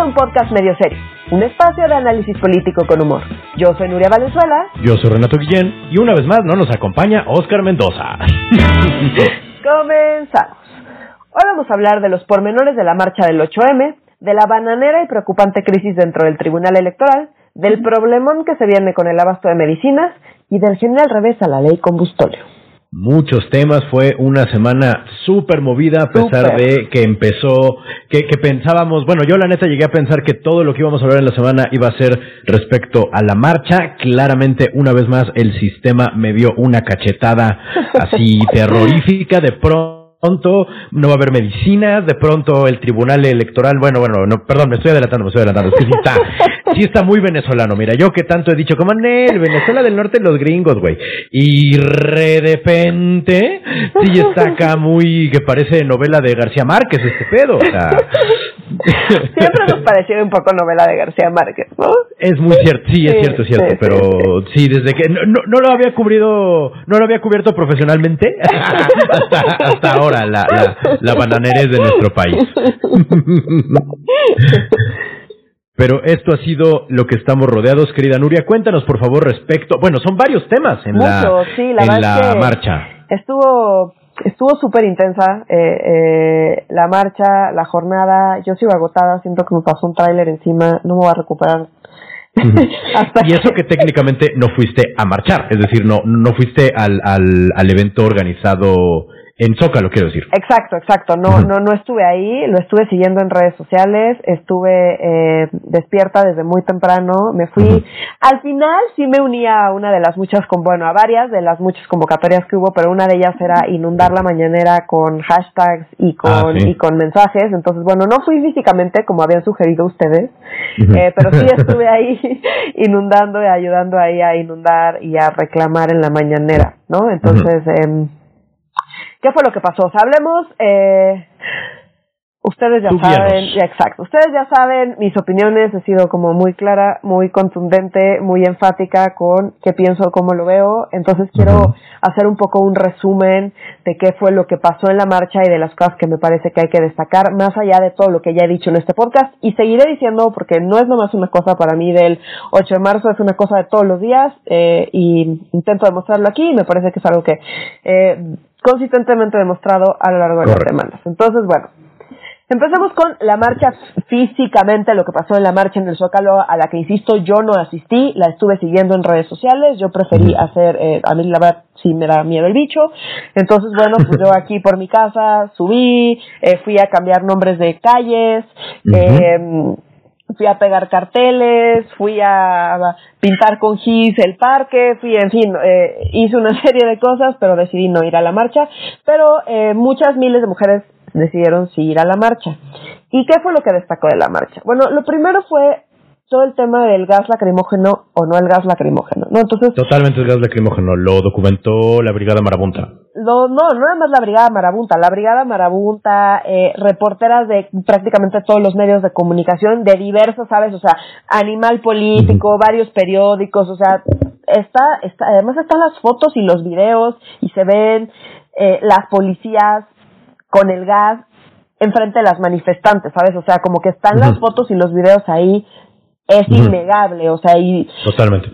a un podcast medio serio, un espacio de análisis político con humor. Yo soy Nuria Valenzuela. Yo soy Renato Guillén y una vez más no nos acompaña Oscar Mendoza. Comenzamos. Hoy vamos a hablar de los pormenores de la marcha del 8M, de la bananera y preocupante crisis dentro del Tribunal Electoral, del problemón que se viene con el abasto de medicinas y del general revés a la ley combustóleo muchos temas. Fue una semana súper movida a pesar de que empezó, que, que, pensábamos, bueno, yo la neta llegué a pensar que todo lo que íbamos a hablar en la semana iba a ser respecto a la marcha. Claramente, una vez más, el sistema me dio una cachetada así terrorífica de pronto pronto no va a haber medicinas, de pronto el tribunal electoral, bueno, bueno, no, perdón, me estoy adelantando, me estoy adelantando, es que sí está, sí está muy venezolano, mira, yo que tanto he dicho, como en el Venezuela del Norte, los gringos, güey, y de repente, sí está acá muy, que parece novela de García Márquez este pedo, o sea, Siempre nos pareció un poco novela de García Márquez, ¿no? Es muy cierto, sí, es cierto, es cierto, pero sí, desde que no, no, lo había cubrido, no lo había cubierto profesionalmente hasta, hasta ahora la, la, la bananerez de nuestro país. Pero esto ha sido lo que estamos rodeados, querida Nuria. Cuéntanos, por favor, respecto. Bueno, son varios temas en la, en la marcha. Estuvo estuvo súper intensa eh, eh, la marcha, la jornada. Yo sigo agotada, siento que me pasó un tráiler encima, no me voy a recuperar. y eso que técnicamente no fuiste a marchar, es decir, no, no fuiste al, al, al evento organizado en Zócalo, quiero decir. Exacto, exacto. No, no, no estuve ahí, lo estuve siguiendo en redes sociales, estuve eh, despierta desde muy temprano, me fui. Al final sí me uní a una de las muchas, con, bueno, a varias de las muchas convocatorias que hubo, pero una de ellas era inundar la mañanera con hashtags y con, ah, y con mensajes. Entonces, bueno, no fui físicamente como habían sugerido ustedes, eh, pero sí estuve ahí inundando y ayudando ahí a inundar y a reclamar en la mañanera, ¿no? Entonces, eh, ¿Qué fue lo que pasó? O sea, hablemos, eh, ustedes ya saben, exacto, ustedes ya saben mis opiniones, he sido como muy clara, muy contundente, muy enfática con qué pienso, cómo lo veo, entonces quiero hacer un poco un resumen de qué fue lo que pasó en la marcha y de las cosas que me parece que hay que destacar, más allá de todo lo que ya he dicho en este podcast, y seguiré diciendo, porque no es nomás una cosa para mí del 8 de marzo, es una cosa de todos los días, eh, y intento demostrarlo aquí, y me parece que es algo que eh, consistentemente demostrado a lo largo de las semanas. Entonces, bueno, empecemos con la marcha físicamente, lo que pasó en la marcha en el Zócalo, a la que insisto, yo no asistí, la estuve siguiendo en redes sociales, yo preferí hacer, eh, a mí la verdad sí me da miedo el bicho, entonces bueno, pues yo aquí por mi casa subí, eh, fui a cambiar nombres de calles, eh, fui a pegar carteles, fui a pintar con gis el parque, fui, en fin, eh, hice una serie de cosas, pero decidí no ir a la marcha, pero eh, muchas miles de mujeres decidieron sí ir a la marcha. ¿Y qué fue lo que destacó de la marcha? Bueno, lo primero fue todo el tema del gas lacrimógeno o no el gas lacrimógeno, ¿no? Entonces... Totalmente el gas lacrimógeno, lo documentó la Brigada Marabunta. no, no nada más la Brigada Marabunta, la Brigada Marabunta, eh, reporteras de prácticamente todos los medios de comunicación, de diversos, ¿sabes? O sea, Animal Político, varios periódicos, o sea, está, está, además están las fotos y los videos y se ven eh, las policías con el gas enfrente de las manifestantes, ¿sabes? O sea, como que están las fotos y los videos ahí es innegable, o sea, y... Totalmente.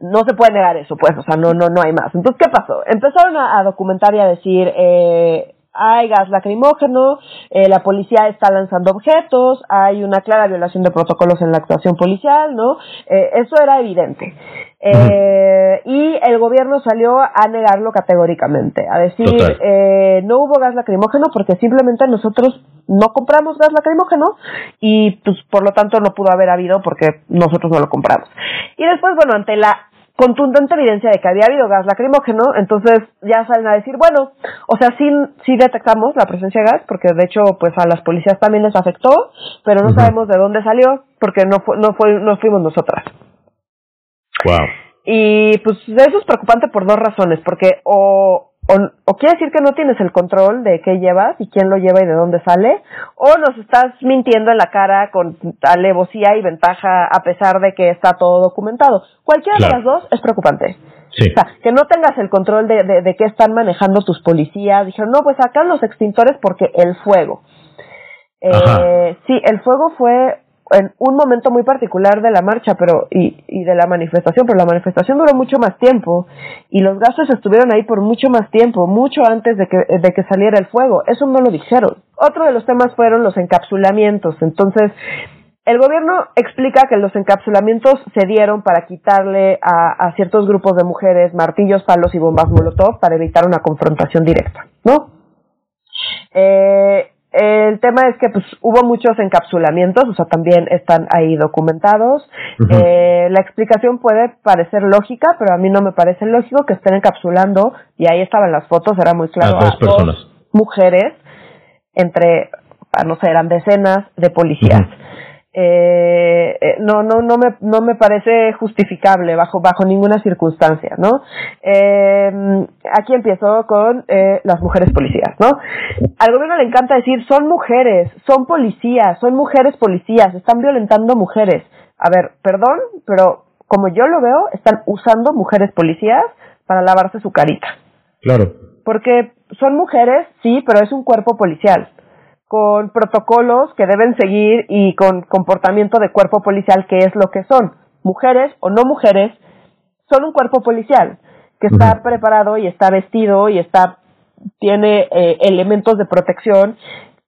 No se puede negar eso, pues, o sea, no, no, no hay más. Entonces, ¿qué pasó? Empezaron a, documentar y a decir, eh, hay gas lacrimógeno, eh, la policía está lanzando objetos, hay una clara violación de protocolos en la actuación policial, ¿no? Eh, eso era evidente. Eh, y el gobierno salió a negarlo categóricamente, a decir, eh, no hubo gas lacrimógeno porque simplemente nosotros no compramos gas lacrimógeno y pues por lo tanto no pudo haber habido porque nosotros no lo compramos. Y después, bueno, ante la contundente evidencia de que había habido gas lacrimógeno, entonces ya salen a decir, bueno, o sea, sí, sí detectamos la presencia de gas, porque de hecho, pues a las policías también les afectó, pero no sabemos de dónde salió, porque no, fue, no, fue, no fuimos nosotras. Wow. Y pues eso es preocupante por dos razones, porque o, o, quiere decir que no tienes el control de qué llevas y quién lo lleva y de dónde sale, o nos estás mintiendo en la cara con alevosía y ventaja a pesar de que está todo documentado. Cualquiera de las dos es preocupante. Sí. O sea, que no tengas el control de, de, de qué están manejando tus policías. Dijeron, no, pues sacan los extintores porque el fuego. Eh, sí, el fuego fue en un momento muy particular de la marcha pero y, y de la manifestación, pero la manifestación duró mucho más tiempo y los gases estuvieron ahí por mucho más tiempo, mucho antes de que, de que saliera el fuego. Eso no lo dijeron. Otro de los temas fueron los encapsulamientos. Entonces, el gobierno explica que los encapsulamientos se dieron para quitarle a, a, ciertos grupos de mujeres martillos, palos y bombas molotov para evitar una confrontación directa, ¿no? Eh, el tema es que pues hubo muchos encapsulamientos, o sea, también están ahí documentados. eh, la explicación puede parecer lógica, pero a mí no me parece lógico que estén encapsulando, y ahí estaban las fotos, era muy claro, a dos personas. Dos mujeres, entre, no sé, eran decenas de policías. Eh, eh, no no no me no me parece justificable bajo bajo ninguna circunstancia no eh, aquí empiezo con eh, las mujeres policías no al gobierno le encanta decir son mujeres son policías son mujeres policías están violentando mujeres. A ver perdón pero como yo lo veo están usando mujeres policías para lavarse su carita. Claro. Porque son mujeres sí pero es un cuerpo policial con protocolos que deben seguir y con comportamiento de cuerpo policial que es lo que son. Mujeres o no mujeres son un cuerpo policial que está uh -huh. preparado y está vestido y está tiene eh, elementos de protección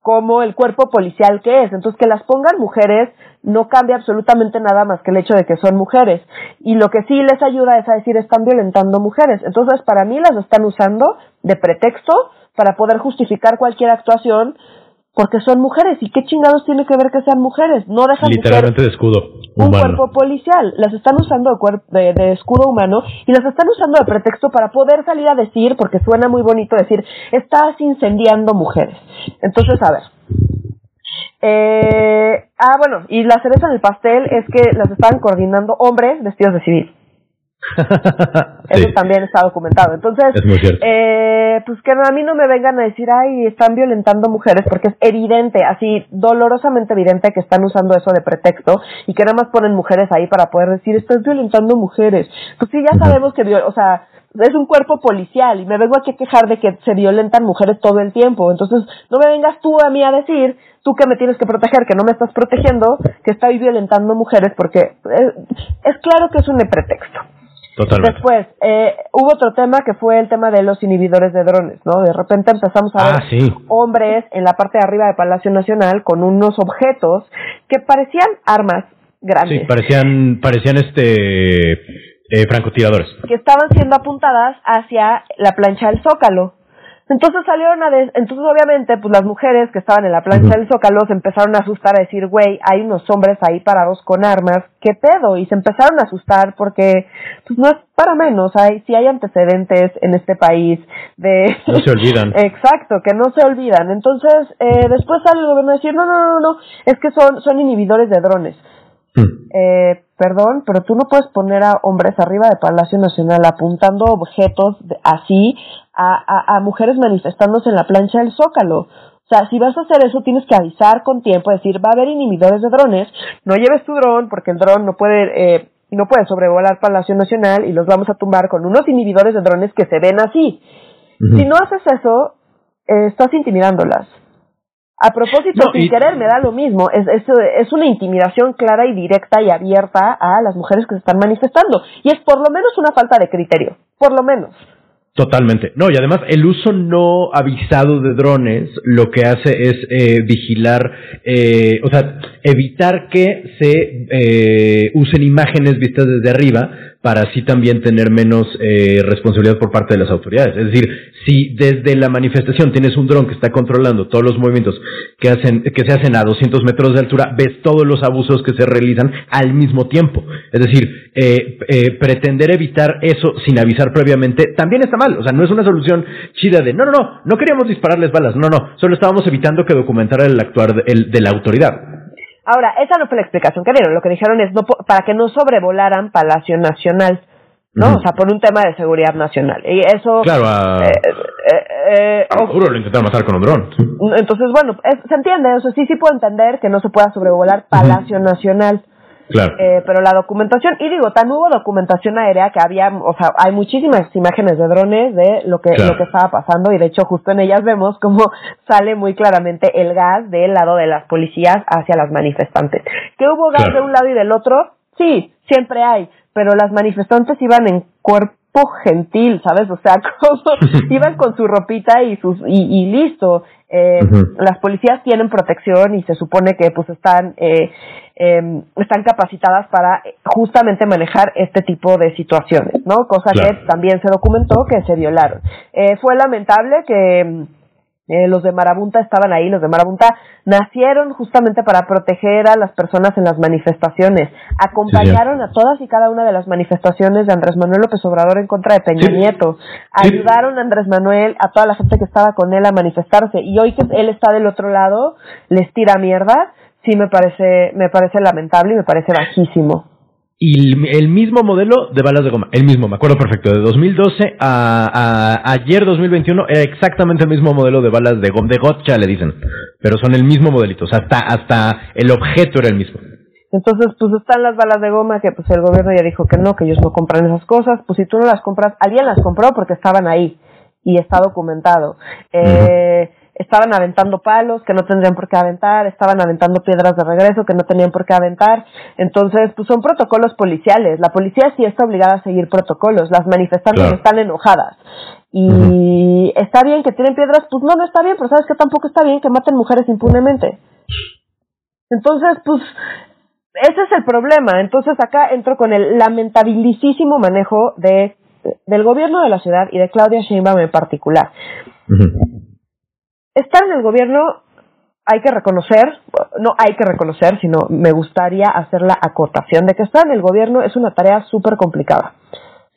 como el cuerpo policial que es. Entonces, que las pongan mujeres no cambia absolutamente nada más que el hecho de que son mujeres. Y lo que sí les ayuda es a decir, están violentando mujeres. Entonces, para mí las están usando de pretexto para poder justificar cualquier actuación porque son mujeres. Y qué chingados tiene que ver que sean mujeres no dejan literalmente de, de escudo un humano. cuerpo policial. Las están usando de, de, de, escudo humano y las están usando de pretexto para poder salir a decir porque suena muy bonito decir estás incendiando mujeres entonces a ver. Eh, ah bueno y la cereza en el pastel es que las están coordinando hombres vestidos de civil eso sí. también está documentado. Entonces, es muy cierto. eh, pues que a mí no me vengan a decir, ay, están violentando mujeres, porque es evidente, así dolorosamente evidente que están usando eso de pretexto y que nada más ponen mujeres ahí para poder decir, estás violentando mujeres. Pues sí, ya sabemos que, o sea, es un cuerpo policial y me vengo aquí a quejar de que se violentan mujeres todo el tiempo. Entonces, no me vengas tú a mí a decir, tú que me tienes que proteger, que no me estás protegiendo, que estoy violentando mujeres, porque es, es claro que es un pretexto. Totalmente. Después, eh, hubo otro tema que fue el tema de los inhibidores de drones, ¿no? De repente empezamos a ah, ver sí. hombres en la parte de arriba de Palacio Nacional con unos objetos que parecían armas grandes. Sí, parecían, parecían este, eh, francotiradores. Que estaban siendo apuntadas hacia la plancha del Zócalo. Entonces salieron a de, entonces obviamente pues las mujeres que estaban en la plancha del Zócalo se empezaron a asustar a decir, güey, hay unos hombres ahí parados con armas, ¿qué pedo? Y se empezaron a asustar porque pues no es para menos, hay si hay antecedentes en este país de no se olvidan. Exacto, que no se olvidan. Entonces, eh, después sale el gobierno a decir, "No, no, no, no, es que son son inhibidores de drones." Hmm. Eh, perdón, pero tú no puedes poner a hombres arriba de Palacio Nacional apuntando objetos de, así a, a, a, mujeres manifestándose en la plancha del Zócalo. O sea, si vas a hacer eso, tienes que avisar con tiempo, decir, va a haber inhibidores de drones, no lleves tu dron, porque el dron no puede, eh, no puede sobrevolar Palacio Nacional y los vamos a tumbar con unos inhibidores de drones que se ven así. Uh -huh. Si no haces eso, eh, estás intimidándolas. A propósito, no, sin y... querer, me da lo mismo. Es, es, es, una intimidación clara y directa y abierta a las mujeres que se están manifestando. Y es por lo menos una falta de criterio. Por lo menos. Totalmente. No, y además el uso no avisado de drones lo que hace es eh, vigilar, eh, o sea, evitar que se eh, usen imágenes vistas desde arriba para así también tener menos eh, responsabilidad por parte de las autoridades. Es decir, si desde la manifestación tienes un dron que está controlando todos los movimientos que hacen que se hacen a 200 metros de altura, ves todos los abusos que se realizan al mismo tiempo. Es decir, eh, eh, pretender evitar eso sin avisar previamente también está mal. O sea, no es una solución chida de no, no, no, no queríamos dispararles balas. No, no, solo estábamos evitando que documentara el actuar de, el, de la autoridad. Ahora, esa no fue la explicación que dieron. Lo que dijeron es no para que no sobrevolaran Palacio Nacional, ¿no? O sea, por un tema de seguridad nacional. Y eso. Claro, a. Eh, eh, eh, a Maduro lo intentaron matar con un dron. Entonces, bueno, es, se entiende. O sea, sí, sí puedo entender que no se pueda sobrevolar Palacio -huh. Nacional. Eh, pero la documentación, y digo, también hubo documentación aérea que había, o sea, hay muchísimas imágenes de drones de lo que, lo que estaba pasando y de hecho justo en ellas vemos cómo sale muy claramente el gas del lado de las policías hacia las manifestantes. ¿Que hubo gas de un lado y del otro? Sí, siempre hay, pero las manifestantes iban en cuerpo gentil, ¿sabes? O sea, como iban con su ropita y sus y, listo. Eh, Las policías tienen protección y se supone que pues están eh, em, están capacitadas para justamente manejar este tipo de situaciones, ¿no? Cosa que también se documentó que se violaron. Eh, fue lamentable que eh, los de Marabunta estaban ahí, los de Marabunta nacieron justamente para proteger a las personas en las manifestaciones, acompañaron a todas y cada una de las manifestaciones de Andrés Manuel López Obrador en contra de Peña Nieto, ayudaron a Andrés Manuel, a toda la gente que estaba con él a manifestarse. Y hoy que él está del otro lado, les tira mierda, sí me parece, me parece lamentable y me parece bajísimo y el mismo modelo de balas de goma, el mismo, me acuerdo perfecto, de 2012 a, ayer 2021 era exactamente el mismo modelo de balas de goma, de gotcha le dicen, pero son el mismo modelito, o sea, hasta, hasta el objeto era el mismo. Entonces, pues están las balas de goma que pues el gobierno ya dijo que no, que ellos no compran esas cosas, pues si tú no las compras, alguien las compró porque estaban ahí y está documentado. Eh, estaban aventando palos que no tendrían por qué aventar, estaban aventando piedras de regreso que no tenían por qué aventar. Entonces, pues son protocolos policiales. La policía sí está obligada a seguir protocolos. Las manifestantes están enojadas. Y está bien que tienen piedras, pues no, no está bien, pero sabes que tampoco está bien que maten mujeres impunemente. Entonces, pues ese es el problema. Entonces acá entro con el lamentabilísimo manejo de del gobierno de la ciudad y de Claudia Sheinbaum en particular estar en el gobierno hay que reconocer, no hay que reconocer, sino me gustaría hacer la acotación de que estar en el gobierno es una tarea súper complicada.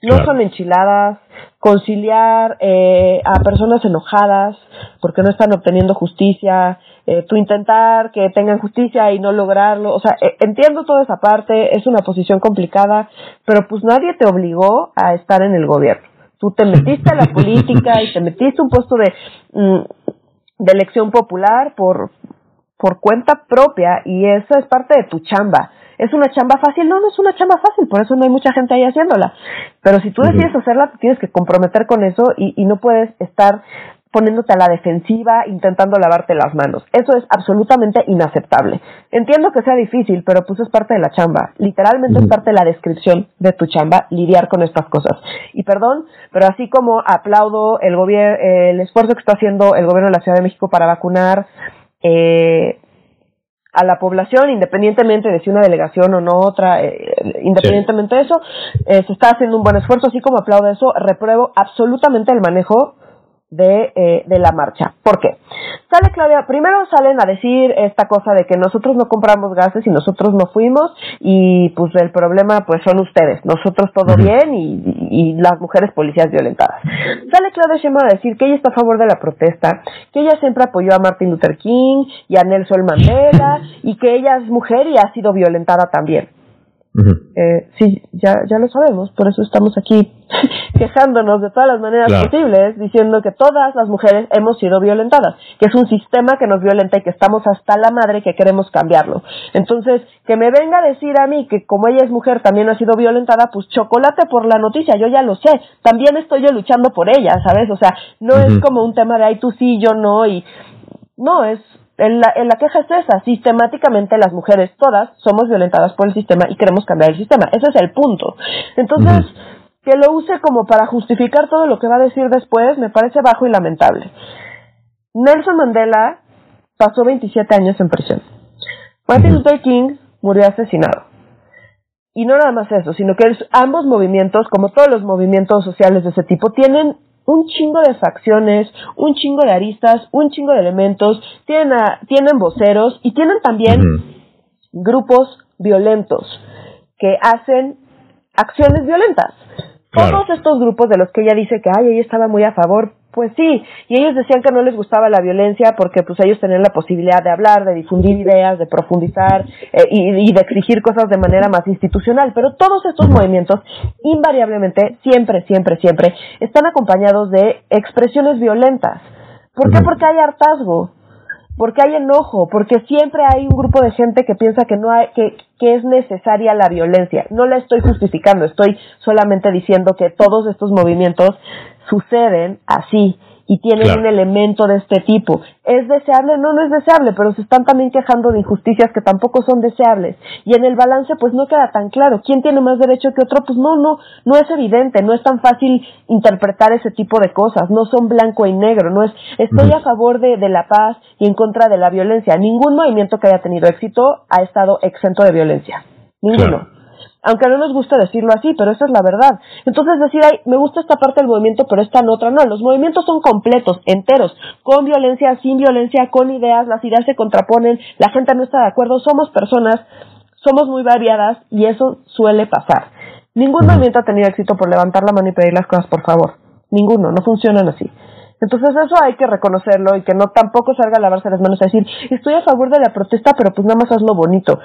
No son enchiladas, conciliar eh, a personas enojadas porque no están obteniendo justicia, eh, tú intentar que tengan justicia y no lograrlo, o sea, eh, entiendo toda esa parte, es una posición complicada, pero pues nadie te obligó a estar en el gobierno. Tú te metiste a la política y te metiste un puesto de... Mm, de elección popular por, por cuenta propia y eso es parte de tu chamba. ¿Es una chamba fácil? No, no es una chamba fácil, por eso no hay mucha gente ahí haciéndola. Pero si tú decides hacerla, te tienes que comprometer con eso y, y no puedes estar poniéndote a la defensiva, intentando lavarte las manos. Eso es absolutamente inaceptable. Entiendo que sea difícil, pero pues es parte de la chamba. Literalmente es parte de la descripción de tu chamba, lidiar con estas cosas. Y perdón, pero así como aplaudo el, el esfuerzo que está haciendo el gobierno de la Ciudad de México para vacunar eh, a la población, independientemente de si una delegación o no otra, eh, independientemente de eso, eh, se está haciendo un buen esfuerzo, así como aplaudo eso, repruebo absolutamente el manejo de, eh, de la marcha. ¿Por qué? Sale Claudia, primero salen a decir esta cosa de que nosotros no compramos gases y nosotros no fuimos y pues el problema pues son ustedes, nosotros todo bien y, y, las mujeres policías violentadas. Sale Claudia Sheinbaum a decir que ella está a favor de la protesta, que ella siempre apoyó a Martin Luther King y a Nelson Mandela y que ella es mujer y ha sido violentada también eh, sí, ya, ya lo sabemos, por eso estamos aquí quejándonos de todas las maneras posibles, diciendo que todas las mujeres hemos sido violentadas, que es un sistema que nos violenta y que estamos hasta la madre que queremos cambiarlo. Entonces, que me venga a decir a mí que como ella es mujer también ha sido violentada, pues chocolate por la noticia, yo ya lo sé, también estoy yo luchando por ella, ¿sabes? O sea, no es como un tema de ay tú sí, yo no, y no, es la, la, queja es esa, sistemáticamente las mujeres todas somos violentadas por el sistema y queremos cambiar el sistema, ese es el punto. Entonces, que lo use como para justificar todo lo que va a decir después me parece bajo y lamentable. Nelson Mandela pasó 27 años en prisión. Martin Luther King murió asesinado. Y no nada más eso, sino que ambos movimientos, como todos los movimientos sociales de ese tipo, tienen un chingo de facciones, un chingo de aristas, un chingo de elementos, tienen, tienen voceros y tienen también grupos violentos que hacen acciones violentas. Todos estos grupos de los que ella dice que, ay, ella estaba muy a favor, pues sí, y ellos decían que no les gustaba la violencia porque pues ellos tenían la posibilidad de hablar, de difundir ideas, de profundizar eh, y, de exigir cosas de manera más institucional, pero todos estos movimientos invariablemente, siempre, siempre, siempre, están acompañados de expresiones violentas. ¿Por qué? Porque hay hartazgo. Porque hay enojo, porque siempre hay un grupo de gente que piensa que no hay, que, que es necesaria la violencia. No la estoy justificando, estoy solamente diciendo que todos estos movimientos suceden así y tienen un elemento de este tipo. ¿Es deseable? No, no es deseable, pero se están también quejando de injusticias que tampoco son deseables. Y en el balance, pues no queda tan claro. ¿Quién tiene más derecho que otro? Pues no, no, no es evidente, no es tan fácil interpretar ese tipo de cosas. No son blanco y negro, no es estoy a favor de, de la paz y en contra de la violencia. Ningún movimiento que haya tenido éxito ha estado exento de violencia. Ninguno aunque no nos gusta decirlo así, pero esa es la verdad. Entonces decir, ay, me gusta esta parte del movimiento, pero esta en otra, no, los movimientos son completos, enteros, con violencia, sin violencia, con ideas, las ideas se contraponen, la gente no está de acuerdo, somos personas, somos muy variadas y eso suele pasar. Ningún movimiento ha tenido éxito por levantar la mano y pedir las cosas por favor. Ninguno, no funcionan así. Entonces eso hay que reconocerlo y que no tampoco salga a lavarse las manos a decir, estoy a favor de la protesta, pero pues nada más hazlo bonito.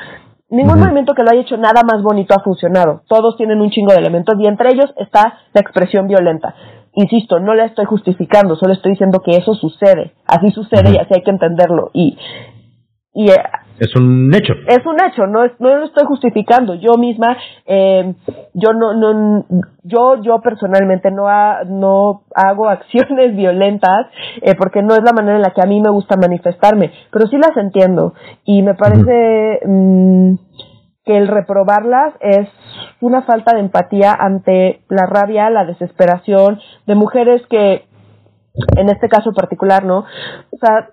Ningún movimiento que lo haya hecho nada más bonito ha funcionado. Todos tienen un chingo de elementos y entre ellos está la expresión violenta. Insisto, no la estoy justificando, solo estoy diciendo que eso sucede. Así sucede y así hay que entenderlo. Y, y eh, es un hecho. Es un hecho, no, no lo estoy justificando. Yo misma, eh, yo no, no, yo, yo personalmente no, no hago acciones violentas eh, porque no es la manera en la que a mí me gusta manifestarme, pero sí las entiendo y me parece mm, que el reprobarlas es una falta de empatía ante la rabia, la desesperación de mujeres que, en este caso particular, ¿no? O sea,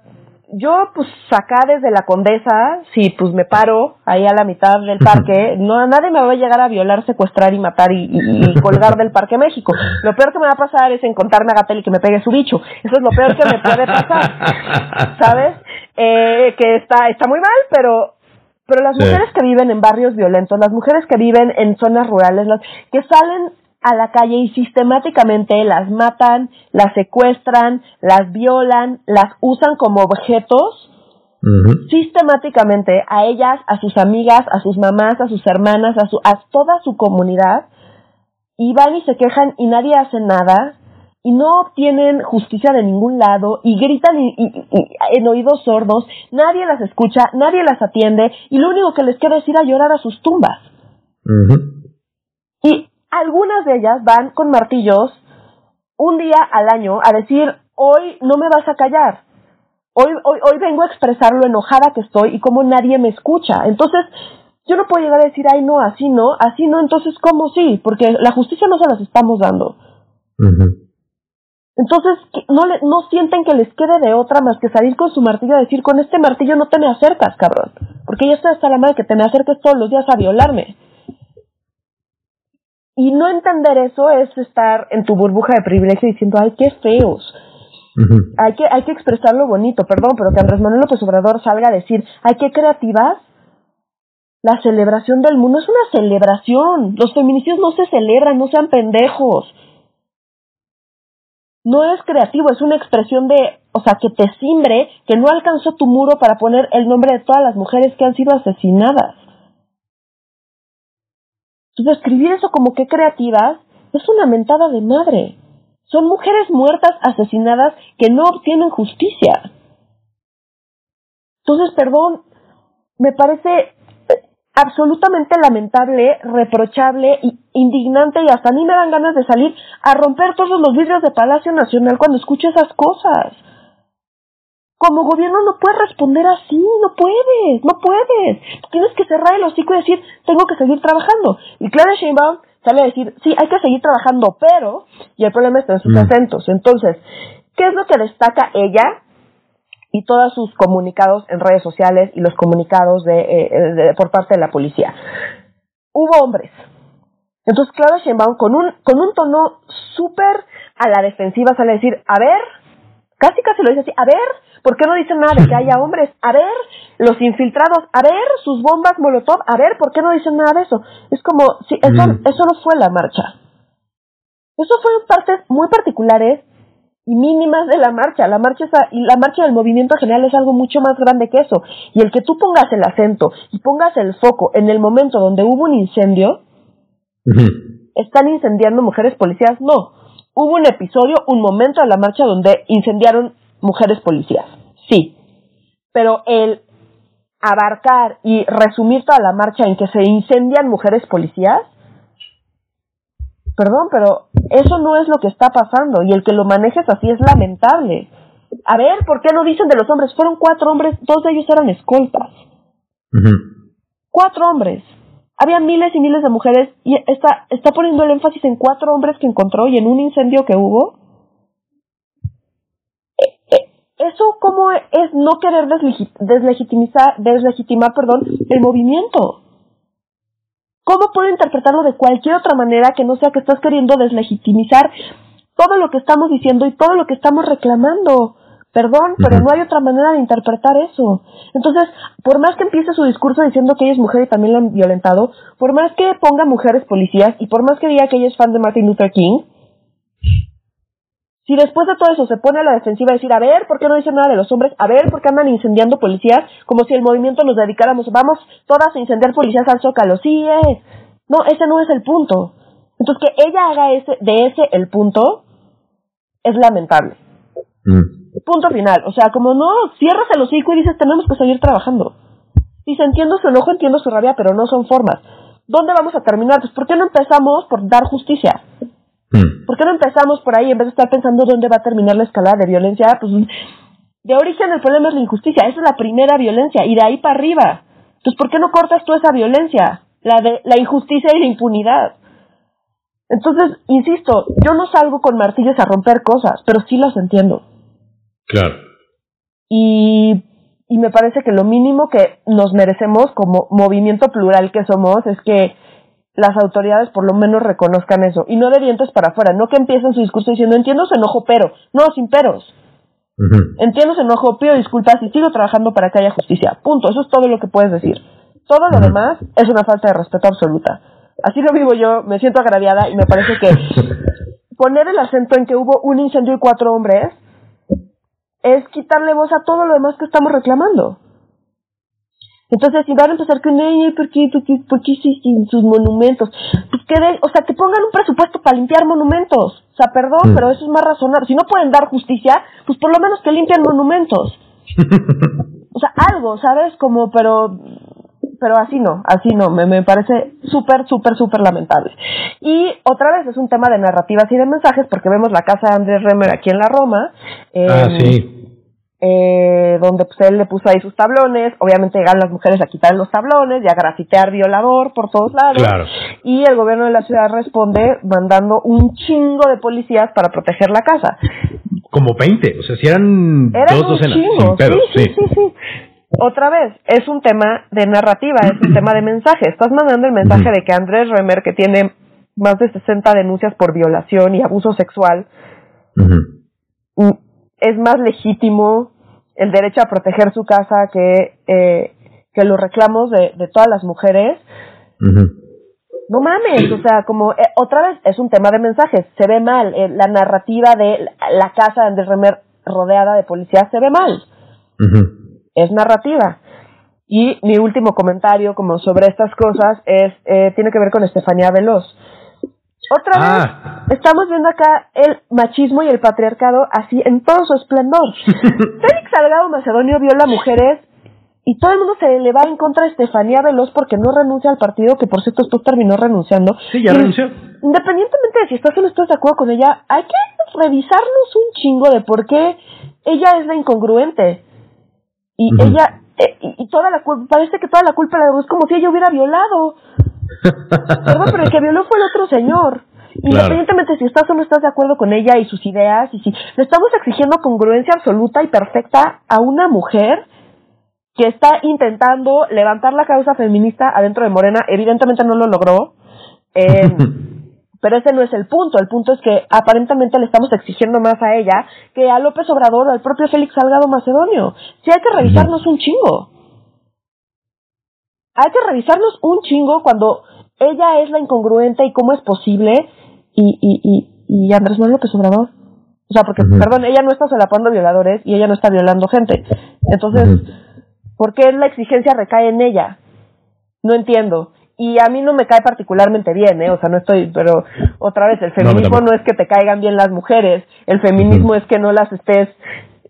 yo pues acá desde la condesa, si pues me paro ahí a la mitad del parque, no nadie me va a llegar a violar, secuestrar y matar y, colgar del Parque México. Lo peor que me va a pasar es encontrarme a Gatel y que me pegue su bicho. Eso es lo peor que me puede pasar, ¿sabes? Eh, que está está muy mal, pero pero las mujeres que viven en barrios violentos, las mujeres que viven en zonas rurales, las que salen a la calle y sistemáticamente las matan, las secuestran, las violan, las usan como objetos, sistemáticamente a ellas, a sus amigas, a sus mamás, a sus hermanas, a, su, a toda su comunidad, y van y se quejan y nadie hace nada, y no obtienen justicia de ningún lado, y gritan en oídos sordos, nadie las escucha, nadie las atiende, y lo único que les queda es ir a llorar a sus tumbas. Y algunas de ellas van con martillos un día al año a decir, hoy no me vas a callar. Hoy, hoy, hoy vengo a expresar lo enojada que estoy y cómo nadie me escucha. Entonces, yo no puedo llegar a decir, ay, no, así no, así no, entonces, ¿cómo sí? Porque la justicia no se las estamos dando. Entonces, no, le, no sienten que les quede de otra más que salir con su martillo y decir, con este martillo no te me acercas, cabrón. Porque ya estoy hasta la madre que te me acerques todos los días a violarme. Y no entender eso es estar en tu burbuja de privilegio diciendo, ay, qué feos. hay, que, hay que expresar lo bonito, perdón, pero que Andrés Manuel López Obrador salga a decir, ay, qué creativas. La celebración del mundo es una celebración. Los feminicidios no se celebran, no sean pendejos. No es creativo, es una expresión de, o sea, que te simbre, que no alcanzó tu muro para poner el nombre de todas las mujeres que han sido asesinadas. Entonces, eso como que creativas es una mentada de madre. Son mujeres muertas, asesinadas, que no obtienen justicia. Entonces, perdón, me parece eh, absolutamente lamentable, reprochable, indignante y hasta a mí me dan ganas de salir a romper todos los vidrios de Palacio Nacional cuando escucho esas cosas. Como gobierno no puedes responder así, no puedes, no puedes. Tienes que cerrar el hocico y decir, tengo que seguir trabajando. Y Clara Sheinbaum sale a decir, sí, hay que seguir trabajando, pero, y el problema está en sus mm. acentos. Entonces, ¿qué es lo que destaca ella y todos sus comunicados en redes sociales y los comunicados de, eh, por parte de la policía? Hubo hombres. Entonces, Clara Sheinbaum, con un, con un tono súper a la defensiva, sale a decir, a ver, casi casi lo dice así, a ver, ¿Por qué no dicen nada de que haya hombres? A ver, los infiltrados, a ver, sus bombas molotov, a ver, ¿por qué no dicen nada de eso? Es como, sí, eso, mm. eso no fue la marcha. Eso fueron partes muy particulares y mínimas de la marcha. La marcha y la marcha del movimiento general es algo mucho más grande que eso. Y el que tú pongas el acento y pongas el foco en el momento donde hubo un incendio, están incendiando mujeres policías, no. Hubo un episodio, un momento de la marcha donde incendiaron mujeres policías. Sí. pero el abarcar y resumir toda la marcha en que se incendian mujeres policías, perdón, pero eso no es lo que está pasando y el que lo manejes así es lamentable. A ver, ¿por qué no dicen de los hombres? Fueron cuatro hombres, dos de ellos eran escoltas. Cuatro hombres. Había miles y miles de mujeres y está, está poniendo el énfasis en cuatro hombres que encontró y en un incendio que hubo. Eh, eh, eso cómo es no querer deslegitimizar, deslegitimar, perdón, el movimiento. ¿Cómo puedo interpretarlo de cualquier otra manera que no sea que estás queriendo deslegitimizar todo lo que estamos diciendo y todo lo que estamos reclamando? Perdón, pero no hay otra manera de interpretar eso. Entonces, por más que empiece su discurso diciendo que ella es mujer y también la han violentado, por más que ponga mujeres policías y por más que diga que ella es fan de Martin Luther King, si después de todo eso se pone a la defensiva a decir, a ver, ¿por qué no dicen nada de los hombres? A ver, ¿por qué andan incendiando policías? Como si el movimiento nos dedicáramos, vamos todas a incendiar policías al zócalo. Sí, es. No, ese no es el punto. Entonces, que ella haga ese, de ese el punto es lamentable. Mm. Punto final. O sea, como no, cierras el hocico y dices, tenemos que seguir trabajando. Dice, entiendo su enojo, entiendo su rabia, pero no son formas. ¿Dónde vamos a terminar? Pues, ¿por qué no empezamos por dar justicia? Mm. ¿Por qué no empezamos por ahí en vez de estar pensando dónde va a terminar la escalada de violencia? Pues de origen el problema es la injusticia, esa es la primera violencia y de ahí para arriba. Entonces, ¿por qué no cortas tú esa violencia? La de la injusticia y la impunidad. Entonces, insisto, yo no salgo con martillos a romper cosas, pero sí las entiendo. Claro. Y, y me parece que lo mínimo que nos merecemos como movimiento plural que somos es que las autoridades por lo menos reconozcan eso y no de dientes para afuera, no que empiecen su discurso diciendo entiendo su enojo pero, no, sin peros. Entiendo su enojo, pido disculpas y sigo trabajando para que haya justicia. Punto, eso es todo lo que puedes decir. Todo lo demás es una falta de respeto absoluta. Así lo vivo yo, me siento agraviada y me parece que poner el acento en que hubo un incendio y cuatro hombres es quitarle voz a todo lo demás que estamos reclamando. Entonces, si van a empezar con, ella, ¿por qué, por qué, por qué sin sus monumentos? Pues que o sea, que pongan un presupuesto para limpiar monumentos. O sea, perdón, mm. pero eso es más razonable. Si no pueden dar justicia, pues por lo menos que limpien monumentos. o sea, algo, ¿sabes? Como, pero, pero así no, así no, me, me parece súper, súper, súper lamentable. Y otra vez es un tema de narrativas y de mensajes, porque vemos la casa de Andrés Remer aquí en la Roma. ah, sí eh, donde pues él le puso ahí sus tablones, obviamente llegan las mujeres a quitar los tablones y a grafitear violador por todos lados, y el gobierno de la ciudad responde mandando un chingo de policías para proteger la casa. Como 20, o sea, si eran, dos docenas, sí, sí, sí, Otra vez, es un tema de narrativa, es un tema de mensaje. Estás mandando el mensaje de que Andrés Remer, que tiene más de 60 denuncias por violación y abuso sexual, es más legítimo el derecho a proteger su casa que, eh, que los reclamos de, de todas las mujeres. No mames, o sea, como eh, otra vez es un tema de mensajes, se ve mal, eh, la narrativa de la casa de Andrés Remer rodeada de policías se ve mal. Es narrativa. Y mi último comentario como sobre estas cosas es tiene que ver con Estefanía Veloz. Otra vez, ah. estamos viendo acá el machismo y el patriarcado así en todo su esplendor. Félix Salgado Macedonio viola mujeres y todo el mundo se le va en contra de Estefanía Veloz porque no renuncia al partido, que por cierto esto terminó renunciando. Sí, ya renunció. Independientemente de si estás o no estás de acuerdo con ella, hay que revisarnos un chingo de por qué ella es la incongruente. Y ella, eh, y, toda la culpa, parece que toda la culpa la es como si ella hubiera violado. Pero el que violó fue el otro señor. Independientemente si estás o no estás de acuerdo con ella y sus ideas, y si le estamos exigiendo congruencia absoluta y perfecta a una mujer que está intentando levantar la causa feminista adentro de Morena, evidentemente no lo logró, eh, pero ese no es el punto, el punto es que aparentemente le estamos exigiendo más a ella que a López Obrador o al propio Félix Salgado Macedonio. Si hay que revisarnos un chingo hay que revisarnos un chingo cuando ella es la incongruente y cómo es posible y, y, y, y Andrés Manuel López Obrador. O sea, porque, perdón, ella no está solapando violadores y ella no está violando gente. Entonces, ¿por qué la exigencia recae en ella? No entiendo. Y a mí no me cae particularmente bien, ¿eh? O sea, no estoy, pero otra vez, el feminismo no, es que te caigan bien las mujeres, el feminismo es que no las estés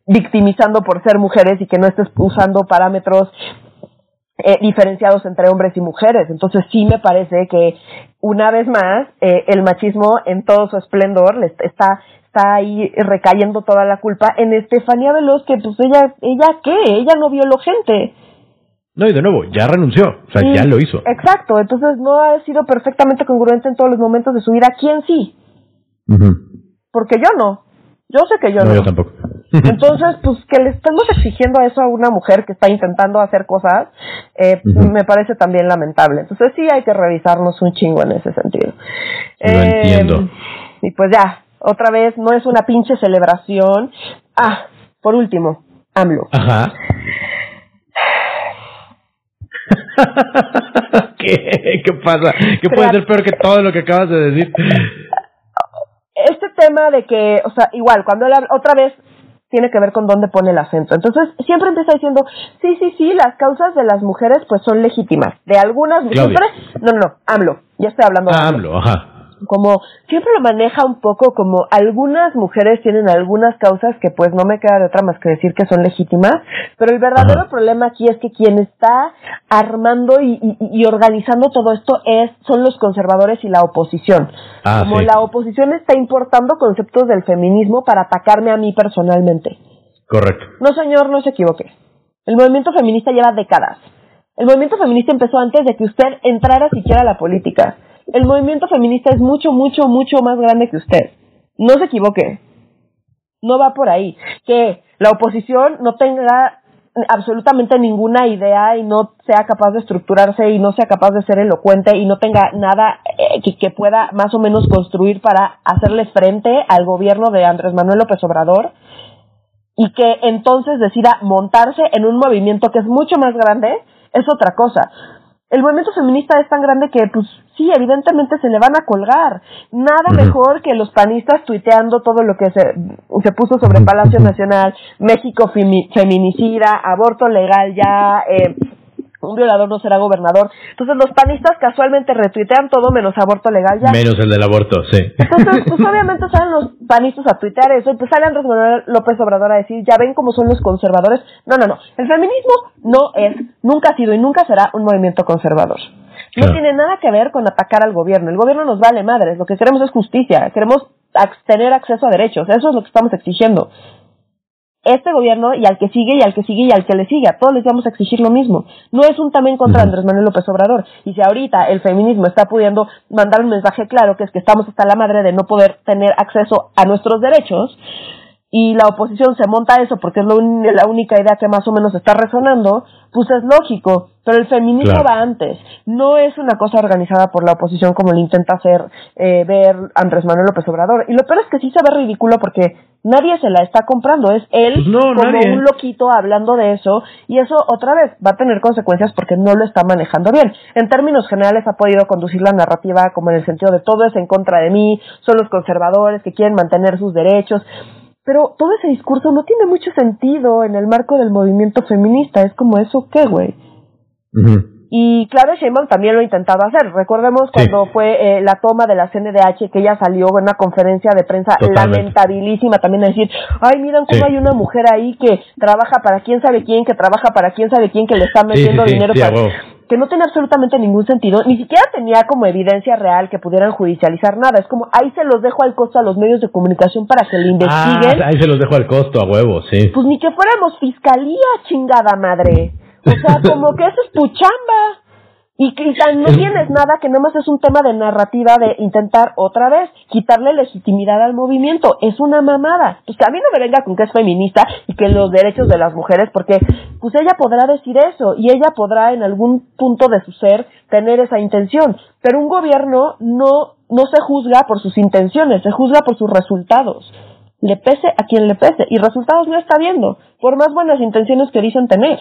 victimizando por ser mujeres y que no estés usando parámetros eh, diferenciados entre hombres y mujeres. Entonces sí me parece que una vez más eh, el machismo en todo su esplendor le está está ahí recayendo toda la culpa en Estefanía Veloz que pues ella ella qué ella no violó gente no, y de nuevo, ya renunció, o sea, ya lo hizo. Exacto, entonces no ha sido perfectamente congruente en todos los momentos de su vida. ¿Quién sí? Porque yo no. Yo sé que yo no. No, yo tampoco. Entonces, pues que le estemos exigiendo eso a una mujer que está intentando hacer cosas, eh, me parece también lamentable. Entonces sí hay que revisarnos un chingo en ese sentido. Lo entiendo. Em, y pues ya, otra vez, no es una pinche celebración. Ah, por último, AMLO. Ajá. ¿Qué? ¿Qué pasa? ¿Qué puede ser peor que todo lo que acabas de decir? Este tema de que, o sea, igual, cuando él otra vez tiene que ver con dónde pone el acento. Entonces, siempre empieza diciendo, sí, sí, sí, las causas de las mujeres pues son legítimas. De algunas mujeres, no, no, no, AMLO, ya estoy hablando de ah, AMLO, ajá como siempre lo maneja un poco como algunas mujeres tienen algunas causas que pues no me queda de otra más que decir que son legítimas, pero el verdadero problema aquí es que quien está armando y, y, organizando todo esto es son los conservadores y la oposición. Ah, como la oposición está importando conceptos del feminismo para atacarme a mí personalmente. Correcto. No señor, no se equivoque. El movimiento feminista lleva décadas. El movimiento feminista empezó antes de que usted entrara siquiera a la política el movimiento feminista es mucho, mucho, mucho más grande que usted. No se equivoque. No va por ahí. Que la oposición no tenga absolutamente ninguna idea y no sea capaz de estructurarse y no sea capaz de ser elocuente y no tenga nada eh, que, que, pueda más o menos construir para hacerle frente al gobierno de Andrés Manuel López Obrador y que entonces decida montarse en un movimiento que es mucho más grande, es otra cosa el movimiento feminista es tan grande que, pues sí, evidentemente se le van a colgar. Nada mejor que los panistas tuiteando todo lo que se, se puso sobre Palacio Nacional, México feminicida, aborto legal ya, eh, un violador no será gobernador. Entonces los panistas casualmente retuitean todo menos aborto legal ya. Menos el del aborto, sí. Entonces, pues obviamente salen los panistas a tuitear eso y pues sale Andrés Manuel López Obrador a decir, ya ven cómo son los conservadores. No, no, no. El feminismo no es, nunca ha sido y nunca será un movimiento conservador. No tiene nada que ver con atacar al gobierno. El gobierno nos vale madres. Lo que queremos es justicia. Queremos tener acceso a derechos. Eso es lo que estamos exigiendo este gobierno y al que sigue y al que sigue y al que le sigue. A todos les vamos a exigir lo mismo. No es un también contra Andrés Manuel López Obrador. Y si ahorita el feminismo está pudiendo mandar un mensaje claro, que es que estamos hasta la madre de no poder tener acceso a nuestros derechos, y la oposición se monta eso porque es la única idea que más o menos está resonando, pues es lógico, pero el feminismo va antes. No es una cosa organizada por la oposición como lo intenta hacer eh, ver Andrés Manuel López Obrador. Y lo peor es que sí se ve ridículo porque nadie se la está comprando. Es él pues como un loquito hablando de eso y eso otra vez va a tener consecuencias porque no lo está manejando bien. En términos generales ha podido conducir la narrativa como en el sentido de todo es en contra de mí, son los conservadores que quieren mantener sus derechos pero todo ese discurso no tiene mucho sentido en el marco del movimiento feminista. Es como eso, ¿qué, güey? Y Claudia Sheinbaum también lo ha intentado hacer. Recordemos cuando fue eh, la toma de la CNDH que ella salió en una conferencia de prensa lamentabilísima también a decir, ay, miren cómo hay una mujer ahí que trabaja para quién sabe quién, que trabaja para quién sabe quién, que le está metiendo dinero para que no tiene absolutamente ningún sentido, ni siquiera tenía como evidencia real que pudieran judicializar nada. Es como, ahí se los dejo al costo a los medios de comunicación para que le investiguen. Ah, ahí se los dejo al costo, a huevo, sí. Pues ni que fuéramos fiscalía, chingada madre. O sea, como que eso es tu chamba. Y quizá no tienes nada que nomás es un tema de narrativa de intentar otra vez quitarle legitimidad al movimiento. Es una mamada. Pues que a mí no me venga con que es feminista y que los derechos de las mujeres, porque pues ella podrá decir eso y ella podrá en algún punto de su ser tener esa intención. Pero un gobierno no, no se juzga por sus intenciones, se juzga por sus resultados. Le pese a quien le pese. Y resultados no está viendo, por más buenas intenciones que dicen tener.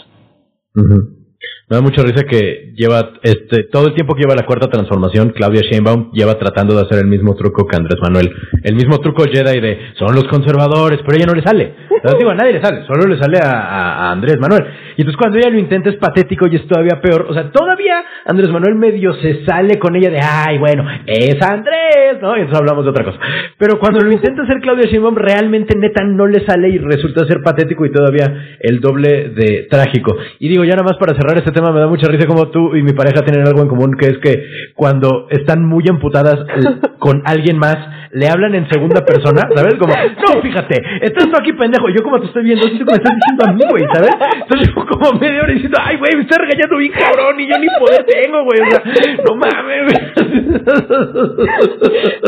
Me da mucha risa que lleva este todo el tiempo que lleva la cuarta transformación, Claudia Sheinbaum lleva tratando de hacer el mismo truco que Andrés Manuel. El mismo truco Jedi de son los conservadores, pero ella no le sale. Entonces digo, a nadie le sale, solo le sale a, Andrés Manuel. Y entonces cuando ella lo intenta es patético y es todavía peor. O sea, todavía Andrés Manuel medio se sale con ella de, ay, bueno, es Andrés, ¿no? Y entonces hablamos de otra cosa. Pero cuando lo intenta hacer Claudia Sheinbaum, realmente neta no le sale y resulta ser patético y todavía el doble de trágico. Y digo, ya nada más para cerrar este tema, me da mucha risa como tú y mi pareja tienen algo en común, que es que cuando están muy emputadas con alguien más, le hablan en segunda persona, ¿sabes? Como, no, fíjate, estás tú aquí pendejo, yo como te estoy viendo, que me estás diciendo a mí, güey, ¿sabes? Entonces yo como media hora diciendo, ay, güey, me estás regañando bien cabrón y yo ni poder tengo, güey, o sea, no mames,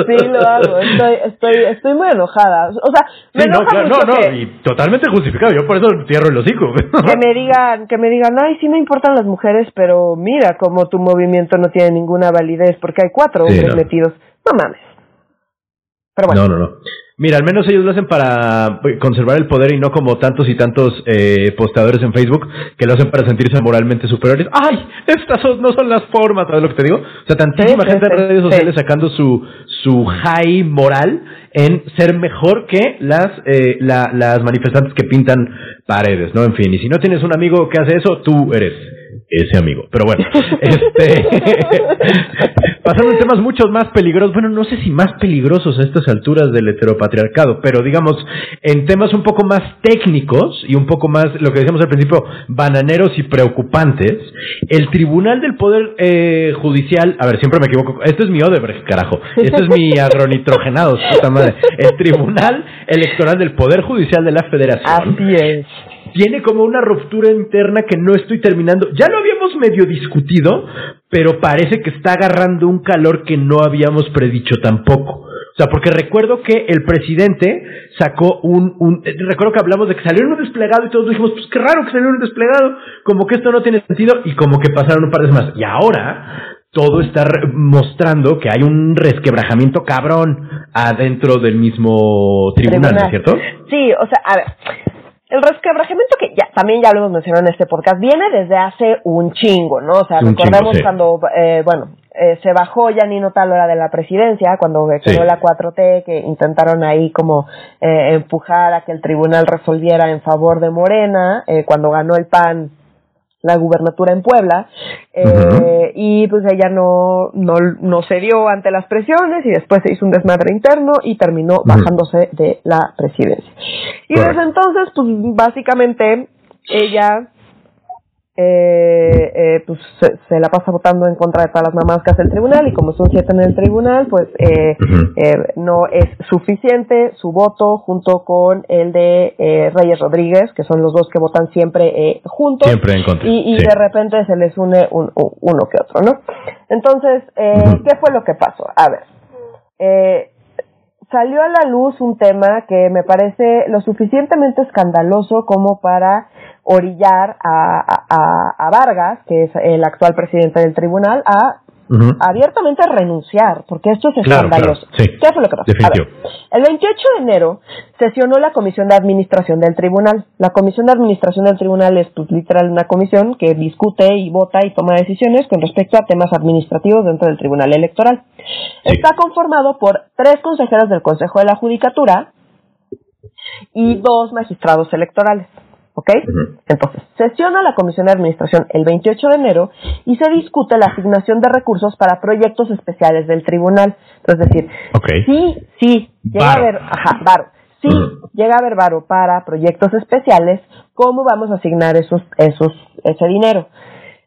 Sí, lo hago, estoy, estoy, estoy muy enojada, o sea, me sí, no, claro, no, no, y totalmente justificado, yo por eso cierro el hocico. Que me digan, que me digan, ay, sí me importan las mujeres, pero mira como tu movimiento no tiene ninguna validez porque hay cuatro hombres metidos, no mames. No, no, no. Mira, al menos ellos lo hacen para conservar el poder y no como tantos y tantos eh, postadores en Facebook que lo hacen para sentirse moralmente superiores. ¡Ay! Estas no son las formas, ¿sabes lo que te digo? O sea, tantísima gente en redes sociales sacando su, su high moral en ser mejor que las, eh, las manifestantes que pintan paredes, ¿no? En fin, y si no tienes un amigo que hace eso, tú eres ese amigo. Pero bueno, este pasando en temas mucho más peligrosos, bueno, no sé si más peligrosos a estas alturas del heteropatriarcado, pero digamos, en temas un poco más técnicos y un poco más, lo que decíamos al principio, bananeros y preocupantes, el Tribunal del Poder eh, Judicial, a ver, siempre me equivoco, este es mi Odebrecht, carajo, este es mi agronitrogenado, puta madre, el Tribunal Electoral del Poder Judicial de la Federación. Así es tiene como una ruptura interna que no estoy terminando. Ya lo habíamos medio discutido, pero parece que está agarrando un calor que no habíamos predicho tampoco. O sea, porque recuerdo que el presidente sacó un, un recuerdo que hablamos de que salió en un desplegado y todos dijimos, pues qué raro que salió en un desplegado, como que esto no tiene sentido y como que pasaron un par de semanas. Y ahora todo está mostrando que hay un resquebrajamiento cabrón adentro del mismo tribunal, ¿no es cierto? Sí, o sea, a ver, el resquebrajamiento que ya también ya lo hemos mencionado en este podcast viene desde hace un chingo, ¿no? O sea, recordemos cuando, eh, bueno, eh, se bajó ya Nino Talora de la presidencia, cuando quedó la 4T, que intentaron ahí como eh, empujar a que el tribunal resolviera en favor de Morena, eh, cuando ganó el PAN la gubernatura en Puebla eh, y pues ella no, no, no cedió ante las presiones y después se hizo un desmadre interno y terminó bajándose de la presidencia. Y desde entonces pues básicamente ella eh, eh, pues se, la pasa votando en contra de todas las mamás que hace el tribunal y como son siete en el tribunal, pues eh, eh, no es suficiente su voto junto con el de eh, Reyes Rodríguez, que son los dos que votan siempre eh, juntos. Siempre en contra. Y, y de repente se les une un, uno que otro, ¿no? Entonces, eh, ¿qué fue lo que pasó? A ver, eh, salió a la luz un tema que me parece lo suficientemente escandaloso como para orillar a, a, a, Vargas, que es el actual presidente del tribunal, a abiertamente renunciar, porque esto es escandaloso. ¿Qué fue lo que pasó? A ver, el 28 de enero sesionó la Comisión de Administración del Tribunal. La Comisión de Administración del Tribunal es pues, literal una comisión que discute y vota y toma decisiones con respecto a temas administrativos dentro del Tribunal Electoral. Está conformado por tres consejeros del Consejo de la Judicatura y dos magistrados electorales. ¿Ok? Entonces, sesiona la Comisión de Administración el 28 de enero y se discute la asignación de recursos para proyectos especiales del tribunal. Es decir, sí, sí, llega a haber, ajá, varo. Sí, llega a haber varo para proyectos especiales, ¿cómo vamos a asignar esos, esos, ese dinero?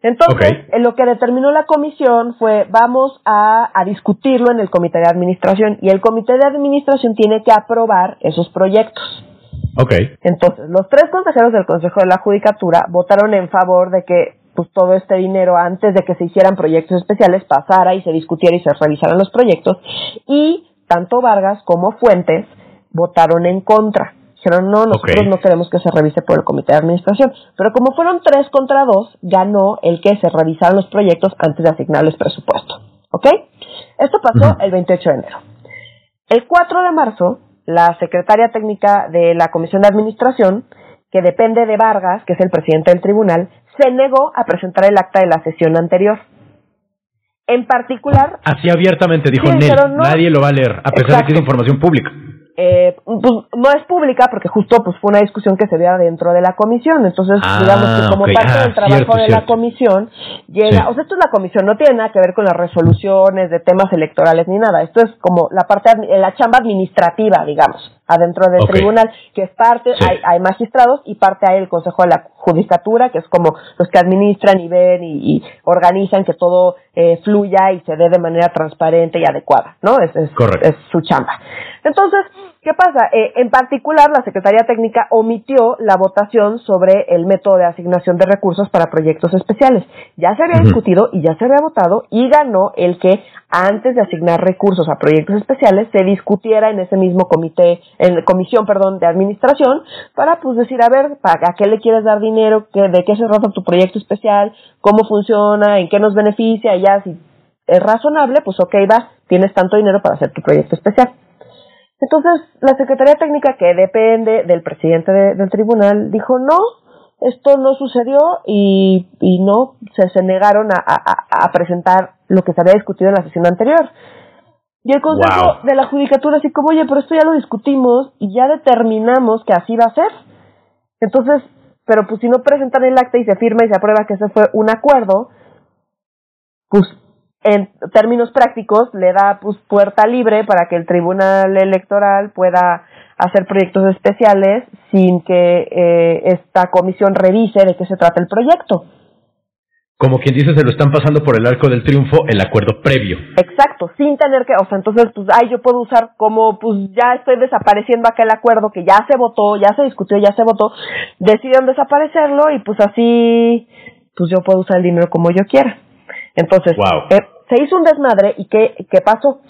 Entonces, en lo que determinó la comisión fue, vamos a, a, discutirlo en el comité de administración y el comité de administración tiene que aprobar esos proyectos. Okay. Entonces, los tres consejeros del Consejo de la Judicatura votaron en favor de que pues todo este dinero antes de que se hicieran proyectos especiales pasara y se discutiera y se revisaran los proyectos y tanto Vargas como Fuentes votaron en contra. Dijeron, no, nosotros no queremos que se revise por el comité de administración. Pero como fueron tres contra dos, ganó el que se revisaran los proyectos antes de asignarles presupuesto. ¿Ok? Esto pasó el 28 de enero. El 4 de marzo, la secretaria técnica de la Comisión de Administración, que depende de Vargas, que es el presidente del tribunal, se negó a presentar el acta de la sesión anterior. En particular... Así abiertamente dijo, nadie lo va a leer, a pesar de que es información pública. Eh, pues, no es pública porque justo pues fue una discusión que se dio dentro de la comisión. Entonces, Ah, digamos que como parte Ah, del trabajo cierto, de la comisión, llega, Sí. o sea, esto es la comisión, no tiene nada que ver con las resoluciones de temas electorales ni nada. Esto es como la parte, la chamba administrativa, digamos, adentro del tribunal, que es parte, Sí. hay, hay magistrados y parte hay el Consejo de la Judicatura, que es como los que administran y ven y, y organizan que todo eh, fluya y se dé de manera transparente y adecuada, ¿no? Es, es, Correcto. es su chamba. Entonces, ¿qué pasa? Eh, en particular, la Secretaría Técnica omitió la votación sobre el método de asignación de recursos para proyectos especiales. Ya se había discutido y ya se había votado y ganó el que antes de asignar recursos a proyectos especiales se discutiera en ese mismo comité, en comisión, perdón, de administración para pues decir, a ver, ¿para qué le quieres dar dinero? ¿Qué, ¿De qué se trata tu proyecto especial? ¿Cómo funciona? ¿En qué nos beneficia? Y ya si es razonable, pues ok, va, tienes tanto dinero para hacer tu proyecto especial. Entonces, la Secretaría Técnica, que depende del presidente de- del tribunal, dijo no, esto no sucedió y, y no, se, se negaron a, a- a presentar lo que se había discutido en la sesión anterior. Y el Consejo Wow. de la Judicatura así como, oye, pero esto ya lo discutimos y ya determinamos que así va a ser. Entonces, pero pues si no presentan el acta y se firma y se aprueba que ese fue un acuerdo, pues en términos prácticos le da pues puerta libre para que el tribunal electoral pueda hacer proyectos especiales sin que eh, esta comisión revise de qué se trata el proyecto. Como quien dice, se lo están pasando por el arco del triunfo el acuerdo previo. Exacto, sin tener que, o sea, entonces, pues, ay, yo puedo usar como, pues, ya estoy desapareciendo aquel acuerdo que ya se votó, ya se discutió, ya se votó, decidieron desaparecerlo y pues así, pues yo puedo usar el dinero como yo quiera. Entonces, Wow. eh, se hizo un desmadre y ¿qué, qué pasó?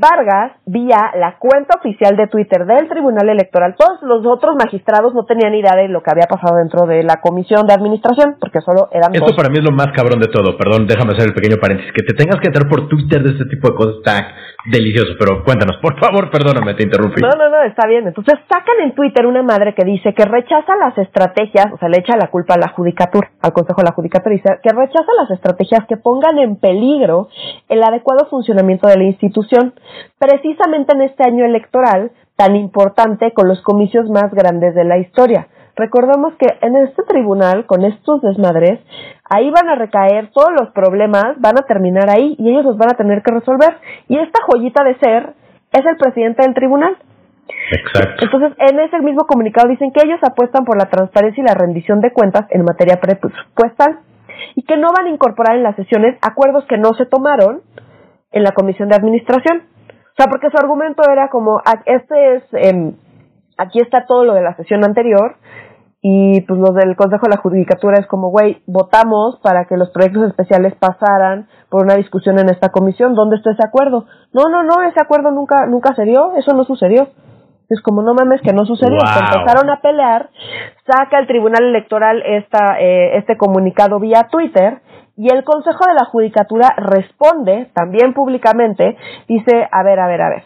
Vargas, vía la cuenta oficial de Twitter del Tribunal Electoral, todos los otros magistrados no tenían idea de lo que había pasado dentro de la comisión de administración, porque solo eran Esto dos. para mí es lo más cabrón de todo. Perdón, déjame hacer el pequeño paréntesis. Que te tengas que entrar por Twitter de este tipo de cosas está delicioso. Pero cuéntanos, por favor, perdóname, te interrumpí. No, no, no, está bien. Entonces sacan en Twitter una madre que dice que rechaza las estrategias, o sea, le echa la culpa a la judicatura, al Consejo de la Judicatura, dice que rechaza las estrategias que pongan en peligro el adecuado funcionamiento de la institución, precisamente en este año electoral tan importante con los comicios más grandes de la historia. Recordemos que en este tribunal, con estos desmadres, ahí van a recaer todos los problemas, van a terminar ahí y ellos los van a tener que resolver. Y esta joyita de ser es el presidente del tribunal. Exacto. Entonces, en ese mismo comunicado dicen que ellos apuestan por la transparencia y la rendición de cuentas en materia presupuestal y que no van a incorporar en las sesiones acuerdos que no se tomaron en la comisión de administración. O sea, porque su argumento era como, "Ah, este es, em, aquí está todo lo de la sesión anterior y pues los del Consejo de la Judicatura es como, güey, votamos para que los proyectos especiales pasaran por una discusión en esta comisión, ¿dónde está ese acuerdo? No, no, no, ese acuerdo nunca, nunca se dio, eso no sucedió. Es como, no mames, que no sucedió. Se empezaron a pelear, saca el Tribunal Electoral esta, eh, este comunicado vía Twitter y el Consejo de la Judicatura responde también públicamente, dice, a ver, a ver, a ver,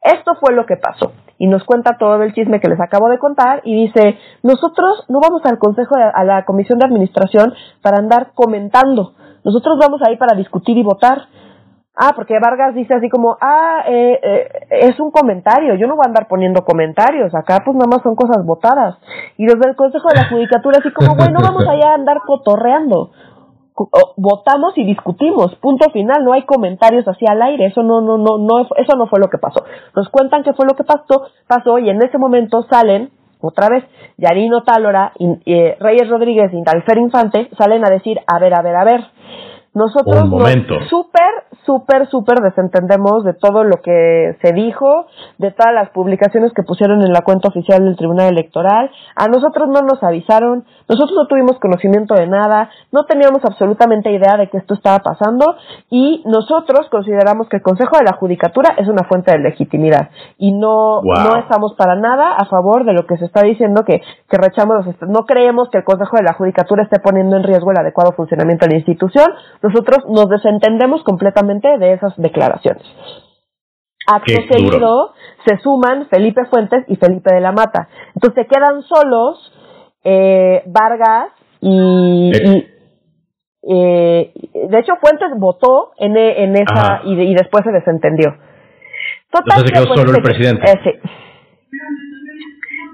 esto fue lo que pasó. Y nos cuenta todo el chisme que les acabo de contar y dice, nosotros no vamos al Consejo, a la Comisión de Administración para andar comentando. Nosotros vamos ahí para discutir y votar. Ah, porque Vargas dice así como, ah, eh, eh, es un comentario, yo no voy a andar poniendo comentarios, acá pues nada más son cosas votadas. Y desde el Consejo de la Judicatura así como, güey, no vamos allá a andar cotorreando. Votamos y discutimos, punto final, no hay comentarios así al aire, eso no, no, no, no, eso no fue lo que pasó. Nos cuentan qué fue lo que pasó, pasó y en ese momento salen, otra vez, Yarino Tálora, eh, Reyes Rodríguez y Alfer Infante salen a decir, a ver, a ver, a ver, nosotros Un nos momento. súper, súper, súper desentendemos de todo lo que se dijo, de todas las publicaciones que pusieron en la cuenta oficial del Tribunal Electoral. A nosotros no nos avisaron, nosotros no tuvimos conocimiento de nada, no teníamos absolutamente idea de que esto estaba pasando y nosotros consideramos que el Consejo de la Judicatura es una fuente de legitimidad y no, Wow. no estamos para nada a favor de lo que se está diciendo que, que rechamos no creemos que el Consejo de la Judicatura esté poniendo en riesgo el adecuado funcionamiento de la institución. Nosotros nos desentendemos completamente de esas declaraciones. Acto seguido se suman Felipe Fuentes y Felipe de la Mata. Entonces se quedan solos eh, Vargas y, Eh. y, eh, de hecho Fuentes votó en, e- en esa y, de- y después se desentendió. Total Entonces se que, quedó solo el presidente. eh, sí.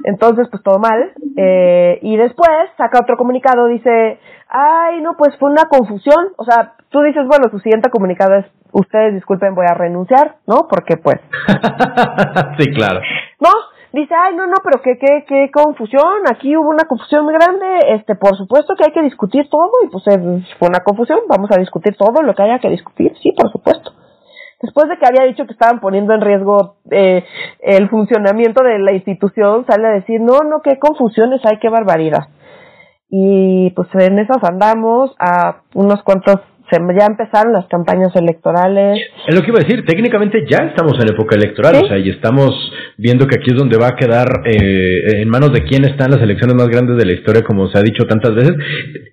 Entonces, pues todo mal. Eh, y después saca otro comunicado, dice, ay, no, pues fue una confusión. O sea, tú dices, bueno, su siguiente comunicado es, ustedes disculpen, voy a renunciar, ¿no? Porque pues... sí, claro. No, dice, ay, no, no, pero qué, qué, qué confusión, aquí hubo una confusión muy grande, este, por supuesto que hay que discutir todo, y pues fue una confusión, vamos a discutir todo lo que haya que discutir, sí, por supuesto. Después de que había dicho que estaban poniendo en riesgo eh, el funcionamiento de la institución, sale a decir, no, no, qué confusiones hay, qué barbaridad. Y pues en esas andamos a unos cuantos ya empezaron las campañas electorales. Es lo que iba a decir, técnicamente ya estamos en época electoral, o sea, y estamos viendo que aquí es donde va a quedar eh, en manos de quién están las elecciones más grandes de la historia, como se ha dicho tantas veces.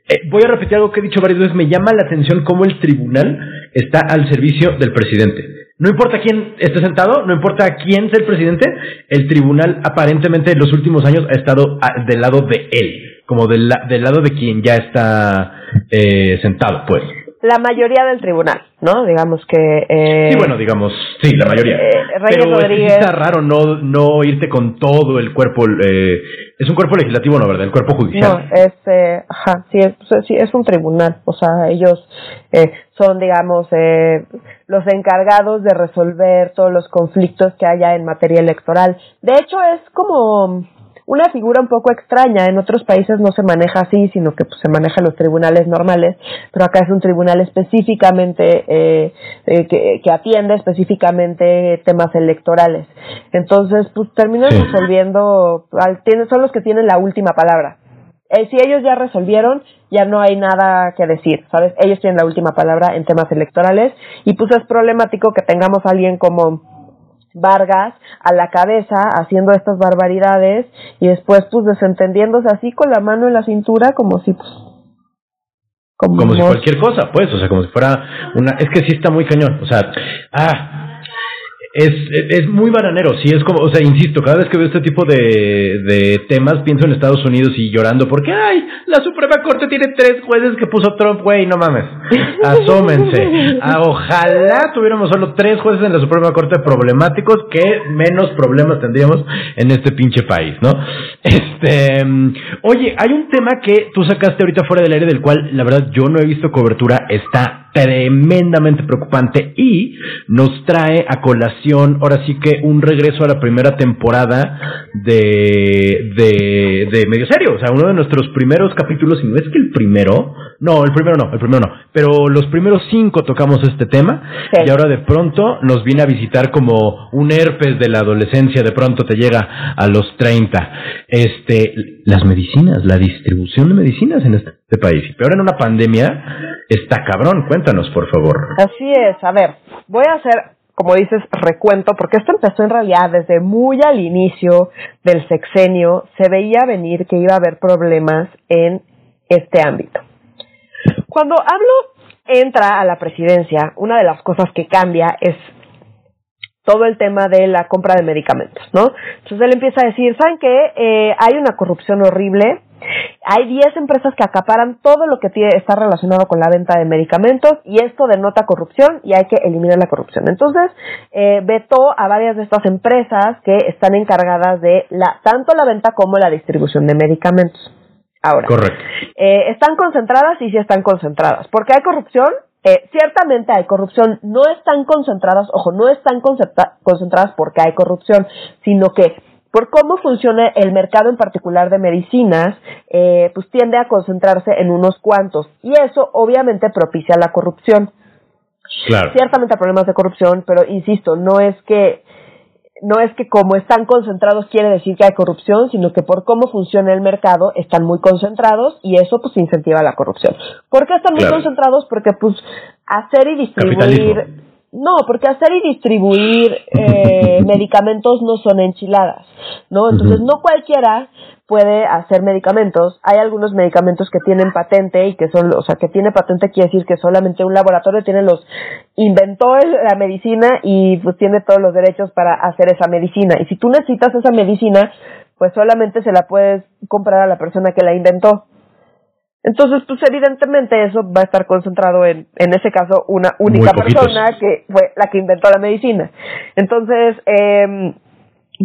Eh, voy a repetir algo que he dicho varias veces, me llama la atención cómo el tribunal está al servicio del presidente. No importa quién esté sentado, no importa quién sea el presidente, el tribunal aparentemente en los últimos años ha estado del lado de él, como del, del lado de quien ya está eh, sentado, pues la mayoría del tribunal, ¿no? Digamos que... Eh, sí, bueno, digamos, sí, la mayoría. Eh, Pero Rodríguez... Es raro no, no irte con todo el cuerpo... Eh, es un cuerpo legislativo, ¿no? ¿Verdad? El cuerpo judicial. No, es... Eh, ajá, sí es, sí, es un tribunal. O sea, ellos eh, son, digamos, eh, los encargados de resolver todos los conflictos que haya en materia electoral. De hecho, es como una figura un poco extraña. En otros países no se maneja así, sino que pues, se maneja en los tribunales normales, pero acá es un tribunal específicamente eh, eh, que, que, atiende específicamente temas electorales. Entonces, pues terminan resolviendo, son los que tienen la última palabra. Eh, si ellos ya resolvieron, ya no hay nada que decir, ¿sabes? Ellos tienen la última palabra en temas electorales y pues es problemático que tengamos a alguien como Vargas a la cabeza haciendo estas barbaridades y después pues desentendiéndose así con la mano en la cintura como si pues como, si cualquier cosa pues o sea como si fuera una es que sí está muy cañón o sea ah es, es muy bananero, sí, es como, o sea, insisto, cada vez que veo este tipo de, de temas pienso en Estados Unidos y llorando porque, ay, la Suprema Corte tiene tres jueces que puso Trump, güey, no mames, asómense. Ah, ojalá tuviéramos solo tres jueces en la Suprema Corte problemáticos, que menos problemas tendríamos en este pinche país, ¿no? Este, oye, hay un tema que tú sacaste ahorita fuera del aire del cual, la verdad, yo no he visto cobertura, está tremendamente preocupante y nos trae a colación ahora sí que un regreso a la primera temporada de, de, de Medio Serio, o sea, uno de nuestros primeros capítulos, y no es que el primero, no, el primero no, el primero no, pero los primeros cinco tocamos este tema y ahora de pronto nos viene a visitar como un herpes de la adolescencia, de pronto te llega a los 30. Este, las medicinas, la distribución de medicinas en este país, y peor en una pandemia, está cabrón, Cuéntanos, por favor. Así es. A ver, voy a hacer, como dices, recuento, porque esto empezó en realidad desde muy al inicio del sexenio. Se veía venir que iba a haber problemas en este ámbito. Cuando hablo entra a la presidencia, una de las cosas que cambia es todo el tema de la compra de medicamentos, ¿no? Entonces él empieza a decir, ¿saben qué? Eh, hay una corrupción horrible, hay 10 empresas que acaparan todo lo que tiene, está relacionado con la venta de medicamentos y esto denota corrupción y hay que eliminar la corrupción. Entonces, eh, vetó a varias de estas empresas que están encargadas de la, tanto la venta como la distribución de medicamentos. Ahora, Correcto. Eh, están concentradas y sí están concentradas. ¿Por qué hay corrupción? Eh, ciertamente hay corrupción, no están concentradas, ojo, no están concentradas porque hay corrupción, sino que por cómo funciona el mercado en particular de medicinas, eh, pues tiende a concentrarse en unos cuantos y eso obviamente propicia la corrupción. Claro. Ciertamente hay problemas de corrupción, pero insisto, no es que no es que como están concentrados quiere decir que hay corrupción, sino que por cómo funciona el mercado están muy concentrados y eso pues incentiva la corrupción. ¿Por qué están muy concentrados? Porque pues hacer y distribuir no, porque hacer y distribuir eh, medicamentos no son enchiladas, ¿no? Entonces no cualquiera puede hacer medicamentos. Hay algunos medicamentos que tienen patente y que son, o sea, que tiene patente quiere decir que solamente un laboratorio tiene los, inventó la medicina y pues tiene todos los derechos para hacer esa medicina. Y si tú necesitas esa medicina, pues solamente se la puedes comprar a la persona que la inventó. Entonces, pues evidentemente eso va a estar concentrado en, en ese caso, una única persona que fue la que inventó la medicina. Entonces, eh,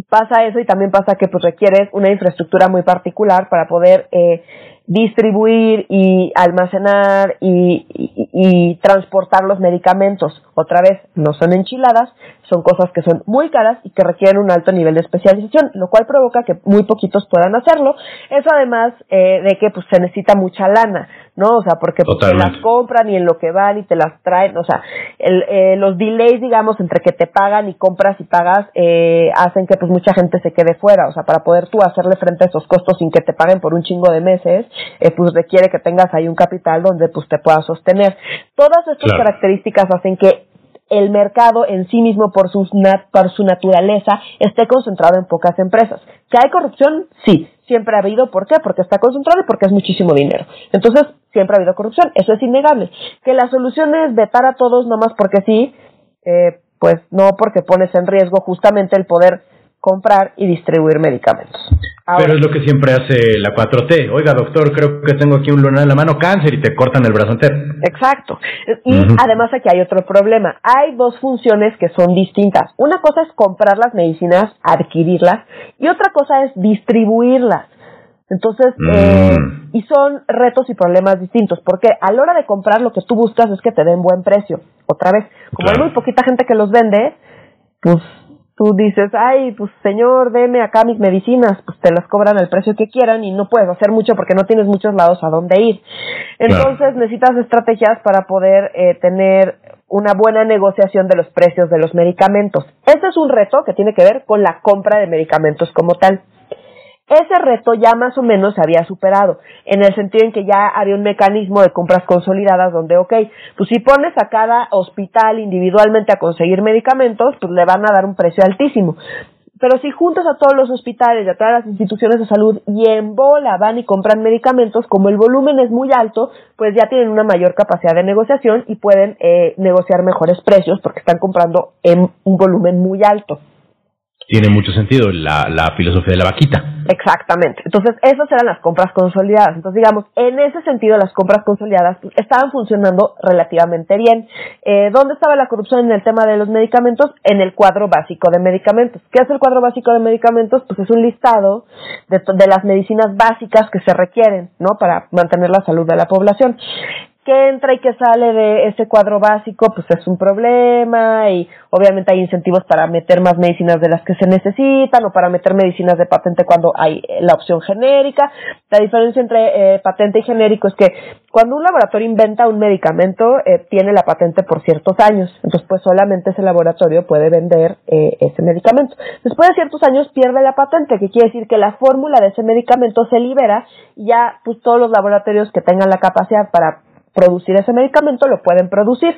pasa eso y también pasa que pues requieres una infraestructura muy particular para poder eh, distribuir y almacenar y, y, transportar los medicamentos. Otra vez, no son enchiladas, son cosas que son muy caras y que requieren un alto nivel de especialización, lo cual provoca que muy poquitos puedan hacerlo. Eso además eh, de que pues se necesita mucha lana, ¿no? O sea, porque pues, te las compran y en lo que van y te las traen, o sea, el, eh, los delays, digamos, entre que te pagan y compras y pagas, eh, hacen que pues mucha gente se quede fuera, o sea, para poder tú hacerle frente a esos costos sin que te paguen por un chingo de meses, eh, pues requiere que tengas ahí un capital donde pues te puedas sostener. Todas estas características hacen que el mercado en sí mismo por su, por su naturaleza esté concentrado en pocas empresas. ¿Que hay corrupción? Sí, siempre ha habido. ¿Por qué? Porque está concentrado y porque es muchísimo dinero. Entonces, siempre ha habido corrupción. Eso es innegable. Que la solución es vetar a todos nomás porque sí, eh, pues no porque pones en riesgo justamente el poder comprar y distribuir medicamentos. Pero es lo que siempre hace la 4T. Oiga, doctor, creo que tengo aquí un lunar en la mano, cáncer, y te cortan el brazo entero. Exacto. Y además aquí hay otro problema. Hay dos funciones que son distintas. Una cosa es comprar las medicinas, adquirirlas, y otra cosa es distribuirlas. Entonces, eh, mm. y son retos y problemas distintos, porque a la hora de comprar lo que tú buscas es que te den buen precio. Otra vez, como hay muy poquita gente que los vende, pues tú dices, ay, pues señor, deme acá mis medicinas, pues te las cobran al precio que quieran y no puedes hacer mucho porque no tienes muchos lados a dónde ir. Entonces necesitas estrategias para poder eh, tener una buena negociación de los precios de los medicamentos. Ese es un reto que tiene que ver con la compra de medicamentos como tal. Ese reto ya más o menos se había superado, en el sentido en que ya había un mecanismo de compras consolidadas donde, ok, pues si pones a cada hospital individualmente a conseguir medicamentos, pues le van a dar un precio altísimo. Pero si juntas a todos los hospitales y a todas las instituciones de salud y en bola van y compran medicamentos, como el volumen es muy alto, pues ya tienen una mayor capacidad de negociación y pueden eh, negociar mejores precios porque están comprando en un volumen muy alto tiene mucho sentido la, la, filosofía de la vaquita. Exactamente. Entonces, esas eran las compras consolidadas. Entonces, digamos, en ese sentido, las compras consolidadas estaban funcionando relativamente bien. Eh, ¿Dónde estaba la corrupción en el tema de los medicamentos? En el cuadro básico de medicamentos. ¿Qué es el cuadro básico de medicamentos? Pues es un listado de, de las medicinas básicas que se requieren, ¿no? Para mantener la salud de la población que entra y que sale de ese cuadro básico, pues es un problema y obviamente hay incentivos para meter más medicinas de las que se necesitan o para meter medicinas de patente cuando hay eh, la opción genérica. La diferencia entre eh, patente y genérico es que cuando un laboratorio inventa un medicamento, eh, tiene la patente por ciertos años, entonces pues solamente ese laboratorio puede vender ese medicamento. Después de ciertos años pierde la patente, que quiere decir que la fórmula de ese medicamento se libera y ya pues todos los laboratorios que tengan la capacidad para producir ese medicamento, lo pueden producir.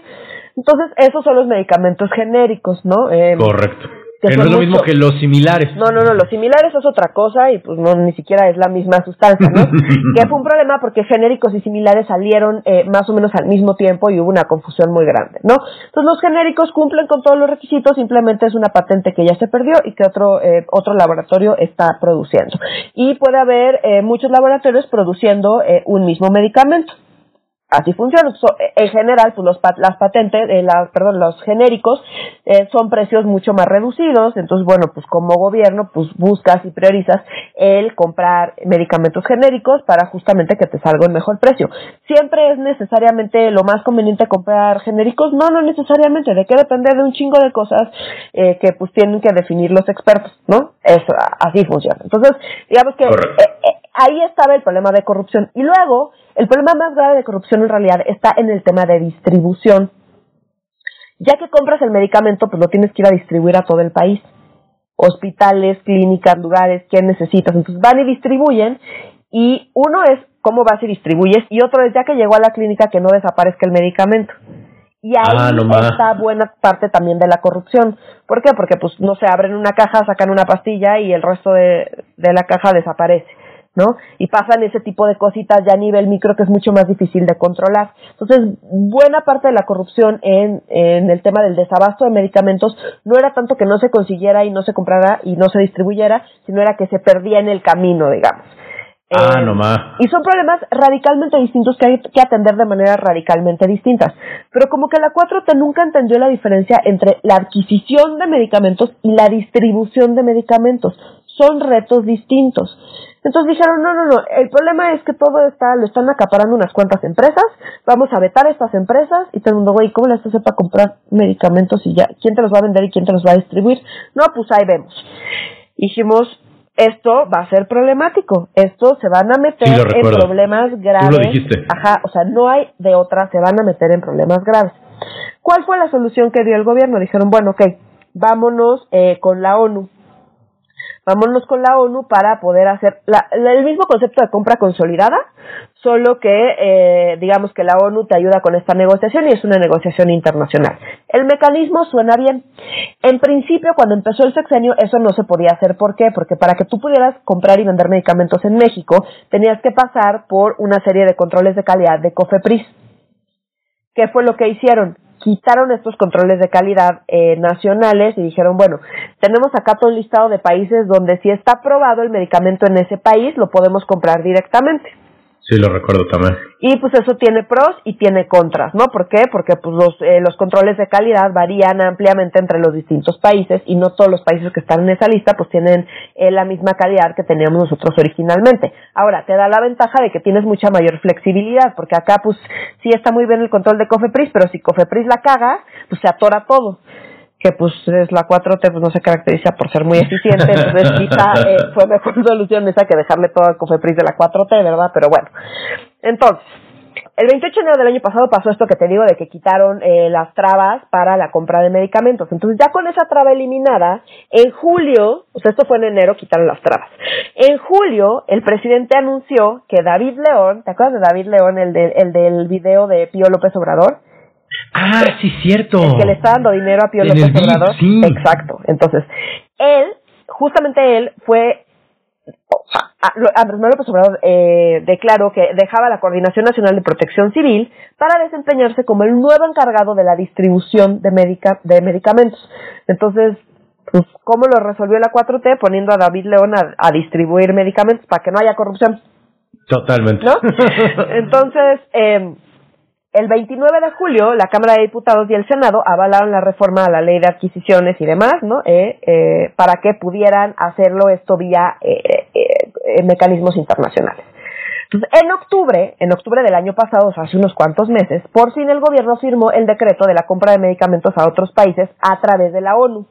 Entonces, esos son los medicamentos genéricos, ¿no? Eh, Correcto. Que no es lo mismo que los similares. No, no, no, los similares es otra cosa y pues no, ni siquiera es la misma sustancia, ¿no? que fue un problema porque genéricos y similares salieron eh, más o menos al mismo tiempo y hubo una confusión muy grande, ¿no? Entonces los genéricos cumplen con todos los requisitos, simplemente es una patente que ya se perdió y que otro, eh, otro laboratorio está produciendo. Y puede haber eh, muchos laboratorios produciendo un mismo medicamento así funciona. en general, pues los, las patentes, eh, perdón, los genéricos eh, son precios mucho más reducidos. Entonces, bueno, pues como gobierno, pues buscas y priorizas el comprar medicamentos genéricos para justamente que te salga un mejor precio. ¿Siempre es necesariamente lo más conveniente comprar genéricos? No, no necesariamente. ¿De qué depende de un chingo de cosas eh, que pues tienen que definir los expertos, ¿no? Eso, así funciona. Entonces, digamos que ahí estaba el problema de corrupción. Y luego, el problema más grave de corrupción en realidad está en el tema de distribución. Ya que compras el medicamento, pues lo tienes que ir a distribuir a todo el país. Hospitales, clínicas, lugares, ¿quién necesitas? Entonces van y distribuyen. Y uno es cómo vas y distribuyes. Y otro es ya que llegó a la clínica que no desaparezca el medicamento. Y ahí ah, está buena parte también de la corrupción. ¿Por qué? Porque pues no se abren una caja, sacan una pastilla y el resto de la caja desaparece. ¿No? Y pasan ese tipo de cositas ya a nivel micro que es mucho más difícil de controlar. Entonces, buena parte de la corrupción en, en el tema del desabasto de medicamentos no era tanto que no se consiguiera y no se comprara y no se distribuyera, sino era que se perdía en el camino, digamos. Ah, no más. Y son problemas radicalmente distintos que hay que atender de manera radicalmente distintas. Pero como que la 4T nunca entendió la diferencia entre la adquisición de medicamentos y la distribución de medicamentos. Son retos distintos. Entonces dijeron, no, no, no, el problema es que todo está, lo están acaparando unas cuantas empresas, vamos a vetar estas empresas y todo el mundo, güey, ¿cómo les hace para comprar medicamentos y ya? ¿Quién te los va a vender y quién te los va a distribuir? No, pues ahí vemos. Dijimos, esto va a ser problemático. Esto se van a meter en problemas graves. Tú lo dijiste. Ajá, o sea, no hay de otra, se van a meter en problemas graves. ¿Cuál fue la solución que dio el gobierno? Dijeron, bueno, ok, vámonos eh, con la ONU vámonos con la ONU para poder hacer el mismo concepto de compra consolidada, solo que eh, digamos que la ONU te ayuda con esta negociación y es una negociación internacional. El mecanismo suena bien. En principio, cuando empezó el sexenio, eso no se podía hacer. ¿Por qué? Porque para que tú pudieras comprar y vender medicamentos en México, tenías que pasar por una serie de controles de calidad de COFEPRIS. ¿Qué fue lo que hicieron? Quitaron estos controles de calidad eh, nacionales y dijeron, bueno, tenemos acá todo el listado de países donde si está aprobado el medicamento en ese país, lo podemos comprar directamente. Sí, lo recuerdo también. Y pues eso tiene pros y tiene contras, ¿no? ¿Por qué? Porque pues los, eh, los controles de calidad varían ampliamente entre los distintos países y no todos los países que están en esa lista pues tienen eh, la misma calidad que teníamos nosotros originalmente. Ahora, te da la ventaja de que tienes mucha mayor flexibilidad, porque acá pues sí está muy bien el control de Cofepris, pero si Cofepris la caga, pues se atora todo que pues es la 4T, pues no se caracteriza por ser muy eficiente, entonces quizá eh, fue mejor solución esa que dejarle todo al cofepris de la 4T, ¿verdad? Pero bueno, entonces, el 28 de enero del año pasado pasó esto que te digo de que quitaron eh, las trabas para la compra de medicamentos. Entonces ya con esa traba eliminada, en julio, o sea, esto fue en enero, quitaron las trabas. En julio, el presidente anunció que David León, ¿te acuerdas de David León, el, de, el del video de Pío López Obrador? Ah, sí, cierto. El que le está dando dinero a Pío López Obrador. Sí. Exacto. Entonces, él, justamente él, fue Andrés Manuel López Obrador eh, declaró que dejaba la Coordinación Nacional de Protección Civil para desempeñarse como el nuevo encargado de la distribución de, de medicamentos. Entonces, pues, ¿cómo lo resolvió la 4T? Poniendo a David León a, distribuir medicamentos para que no haya corrupción. Totalmente. ¿No? Entonces, eh, el 29 de julio, la Cámara de Diputados y el Senado avalaron la reforma a la ley de adquisiciones y demás, ¿no? Eh, eh, para que pudieran hacerlo esto vía eh, mecanismos internacionales. Entonces, en octubre, en octubre del año pasado, o sea, hace unos cuantos meses, por fin el gobierno firmó el decreto de la compra de medicamentos a otros países a través de la ONU.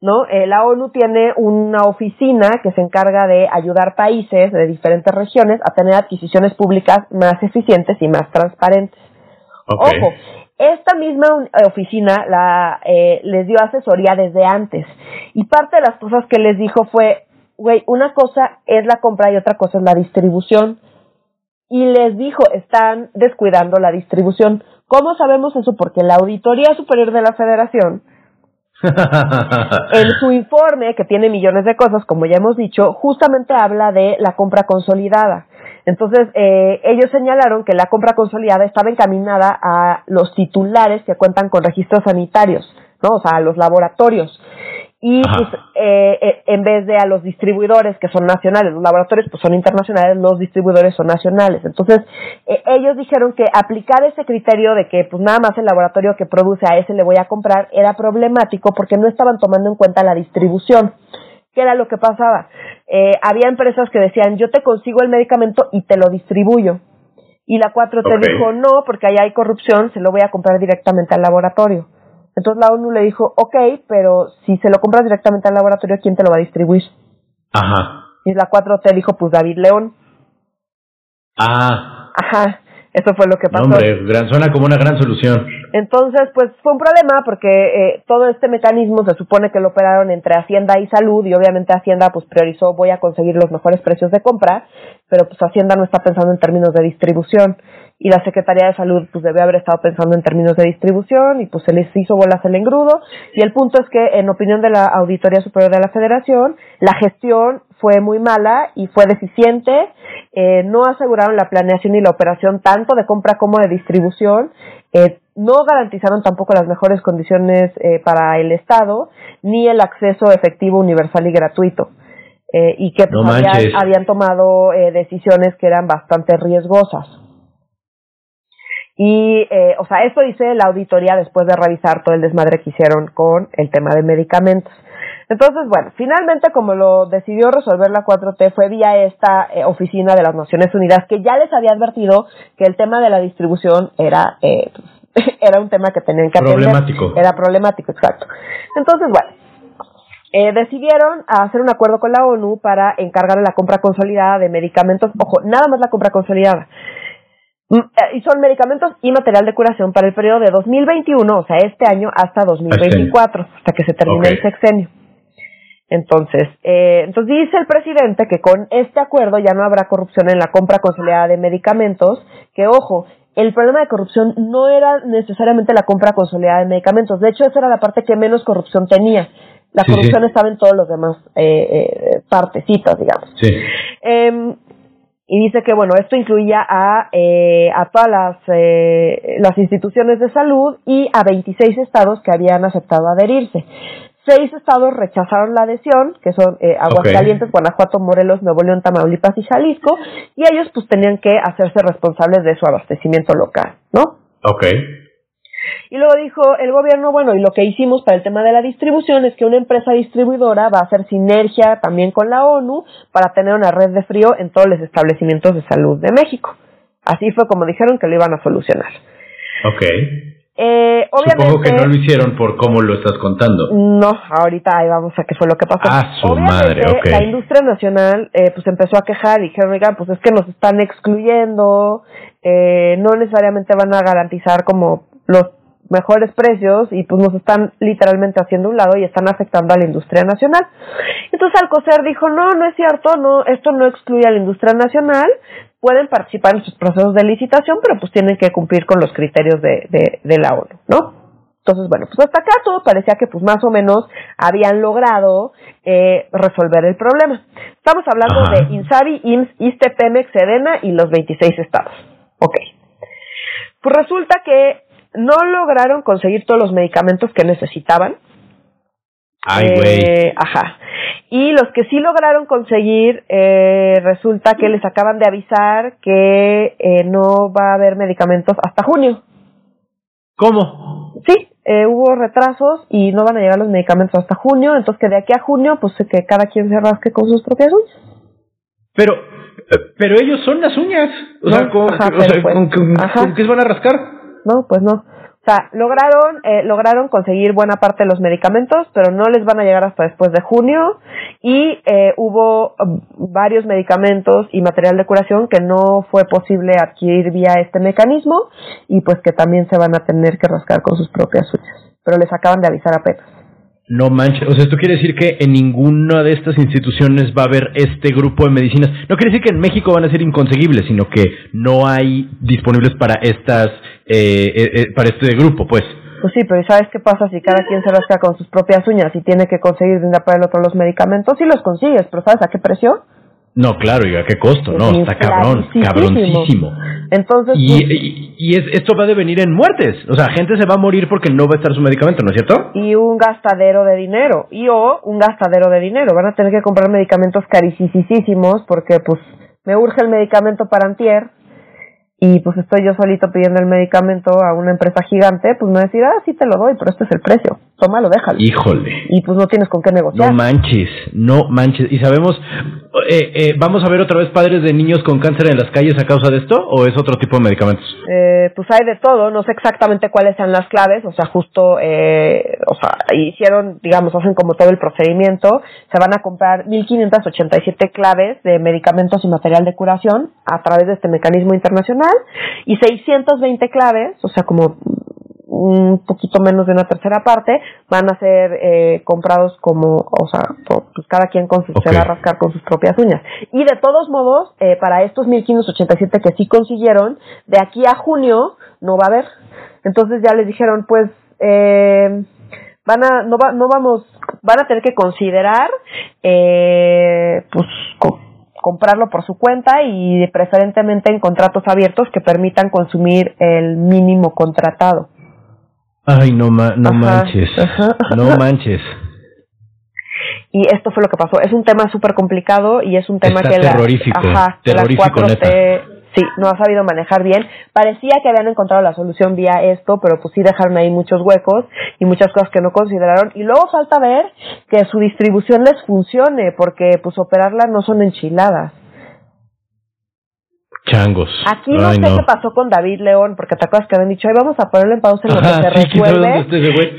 ¿no? la ONU tiene una oficina que se encarga de ayudar países de diferentes regiones a tener adquisiciones públicas más eficientes y más transparentes. Ojo, esta misma oficina la, eh, les dio asesoría desde antes y parte de las cosas que les dijo fue, güey, una cosa es la compra y otra cosa es la distribución. Y les dijo, están descuidando la distribución. ¿Cómo sabemos eso? Porque la Auditoría Superior de la Federación, en su informe, que tiene millones de cosas, como ya hemos dicho, justamente habla de la compra consolidada. Entonces, eh, ellos señalaron que la compra consolidada estaba encaminada a los titulares que cuentan con registros sanitarios, ¿no? O sea, a los laboratorios. Y pues, eh, eh, en vez de a los distribuidores que son nacionales, los laboratorios pues son internacionales, los distribuidores son nacionales. Entonces, ellos dijeron que aplicar ese criterio de que pues nada más el laboratorio que produce a ese le voy a comprar era problemático porque no estaban tomando en cuenta la distribución. ¿Qué era lo que pasaba? Eh, había empresas que decían, yo te consigo el medicamento y te lo distribuyo. Y la 4 te dijo, no, porque ahí hay corrupción, se lo voy a comprar directamente al laboratorio. Entonces la ONU le dijo, ok, pero si se lo compras directamente al laboratorio, ¿quién te lo va a distribuir? Ajá. Y la 4 te dijo, pues David León. Ah. Ajá. Eso fue lo que pasó. hombre, gran, suena como una gran solución. Entonces, pues fue un problema porque eh, todo este mecanismo se supone que lo operaron entre Hacienda y Salud y obviamente Hacienda pues priorizó voy a conseguir los mejores precios de compra, pero pues Hacienda no está pensando en términos de distribución y la Secretaría de Salud pues debe haber estado pensando en términos de distribución y pues se les hizo bolas el engrudo y el punto es que en opinión de la Auditoría Superior de la Federación la gestión fue muy mala y fue deficiente, eh, no aseguraron la planeación y la operación tanto de compra como de distribución, eh, no garantizaron tampoco las mejores condiciones eh, para el Estado, ni el acceso efectivo, universal y gratuito. eh, y que pues, habían, habían, tomado eh, decisiones que eran bastante riesgosas. Y, eh, o sea, esto dice la auditoría después de revisar todo el desmadre que hicieron con el tema de medicamentos. Entonces, bueno, finalmente como lo decidió resolver la 4T fue vía esta eh, oficina de las Naciones Unidas que ya les había advertido que el tema de la distribución era eh, era un tema que tenían que atender. Problemático. Era problemático, exacto. Entonces, bueno, eh, decidieron hacer un acuerdo con la ONU para encargar la compra consolidada de medicamentos, ojo, nada más la compra consolidada. Mm, eh, y son medicamentos y material de curación para el periodo de 2021, o sea, este año hasta 2024, hasta que se termine el sexenio. Entonces, eh, entonces dice el presidente que con este acuerdo ya no habrá corrupción en la compra consolidada de medicamentos, que ojo, el problema de corrupción no era necesariamente la compra consolidada de medicamentos, de hecho esa era la parte que menos corrupción tenía. La corrupción estaba en todos los demás eh, eh, partecitas, digamos. Sí. Eh, y dice que bueno esto incluía a eh, a todas las eh, las instituciones de salud y a 26 estados que habían aceptado adherirse seis estados rechazaron la adhesión que son eh, Aguascalientes Guanajuato Morelos Nuevo León Tamaulipas y Jalisco y ellos pues tenían que hacerse responsables de su abastecimiento local no okay y luego dijo el gobierno, bueno, y lo que hicimos para el tema de la distribución es que una empresa distribuidora va a hacer sinergia también con la ONU para tener una red de frío en todos los establecimientos de salud de México. Así fue como dijeron que lo iban a solucionar. Ok. Eh, obviamente, Supongo que no lo hicieron por cómo lo estás contando. No, ahorita ahí vamos a qué fue lo que pasó. Ah, su madre, okay. La industria nacional eh, pues empezó a quejar y dijeron, oigan, pues es que nos están excluyendo, eh, no necesariamente van a garantizar como los mejores precios y pues nos están literalmente haciendo un lado y están afectando a la industria nacional. Entonces Alcocer dijo, no, no es cierto, no, esto no excluye a la industria nacional, pueden participar en sus procesos de licitación, pero pues tienen que cumplir con los criterios de, de, de la ONU, ¿no? Entonces, bueno, pues hasta acá todo parecía que pues más o menos habían logrado eh, resolver el problema. Estamos hablando de Insabi, IMSS, ISTE, Pemex, Sedena y los 26 estados. Ok. Pues resulta que no lograron conseguir todos los medicamentos que necesitaban. Ay, güey. Eh, ajá. Y los que sí lograron conseguir, eh, resulta que les acaban de avisar que eh, no va a haber medicamentos hasta junio. ¿Cómo? Sí, eh, hubo retrasos y no van a llegar los medicamentos hasta junio, entonces que de aquí a junio, pues que cada quien se rasque con sus propias uñas. Pero, pero ellos son las uñas. O sea, ¿con, o sea, pues, ¿con, qué se van a rascar? ¿no? Pues no. O sea, lograron, eh, lograron conseguir buena parte de los medicamentos, pero no les van a llegar hasta después de junio y eh, hubo um, varios medicamentos y material de curación que no fue posible adquirir vía este mecanismo y pues que también se van a tener que rascar con sus propias uñas. Pero les acaban de avisar apenas. No manches, o sea, esto quiere decir que en ninguna de estas instituciones va a haber este grupo de medicinas. No quiere decir que en México van a ser inconseguibles, sino que no hay disponibles para estas, eh, eh, eh, para este grupo, pues. Pues sí, pero ¿sabes qué pasa si cada quien se rasca con sus propias uñas y tiene que conseguir de un para el otro los medicamentos? Sí los consigues, pero ¿sabes a qué precio? No, claro, y a qué costo, no, está cabrón, cabroncísimo. Entonces, y, pues, y, esto va a devenir en muertes, o sea, gente se va a morir porque no va a estar su medicamento, ¿no es cierto? Y un gastadero de dinero, y o un gastadero de dinero, van a tener que comprar medicamentos carísimos porque pues me urge el medicamento para antier, y pues estoy yo solito pidiendo el medicamento a una empresa gigante, pues me va a decir, ah, sí te lo doy, pero este es el precio, tómalo, déjalo. Híjole. Y pues no tienes con qué negociar. No manches, no manches. Y sabemos, eh, eh, ¿vamos a ver otra vez padres de niños con cáncer en las calles a causa de esto o es otro tipo de medicamentos? Eh, pues hay de todo, no sé exactamente cuáles sean las claves, o sea, justo, eh, o sea, hicieron, digamos, hacen como todo el procedimiento, se van a comprar 1.587 claves de medicamentos y material de curación a través de este mecanismo internacional y 620 claves, o sea, como un poquito menos de una tercera parte, van a ser eh, comprados como, o sea, pues cada quien con sus, se va a rascar con sus propias uñas. Y de todos modos, eh, para estos 1587 que sí consiguieron, de aquí a junio no va a haber. Entonces ya les dijeron, pues, eh, van a, no va, no vamos, van a tener que considerar, eh, pues, comprarlo por su cuenta y preferentemente en contratos abiertos que permitan consumir el mínimo contratado. Ay, no, no manches, no manches. y esto fue lo que pasó. Es un tema súper complicado y es un tema que terrorífico, la, terrorífico, sí, no ha sabido manejar bien. Parecía que habían encontrado la solución vía esto, pero pues sí dejaron ahí muchos huecos y muchas cosas que no consideraron. Y luego falta ver que su distribución les funcione, porque pues operarla no son enchiladas. Changos. Aquí no sé qué pasó con David León, porque te acuerdas que habían dicho, Ay, vamos a ponerlo en pausa en lo que se resuelve.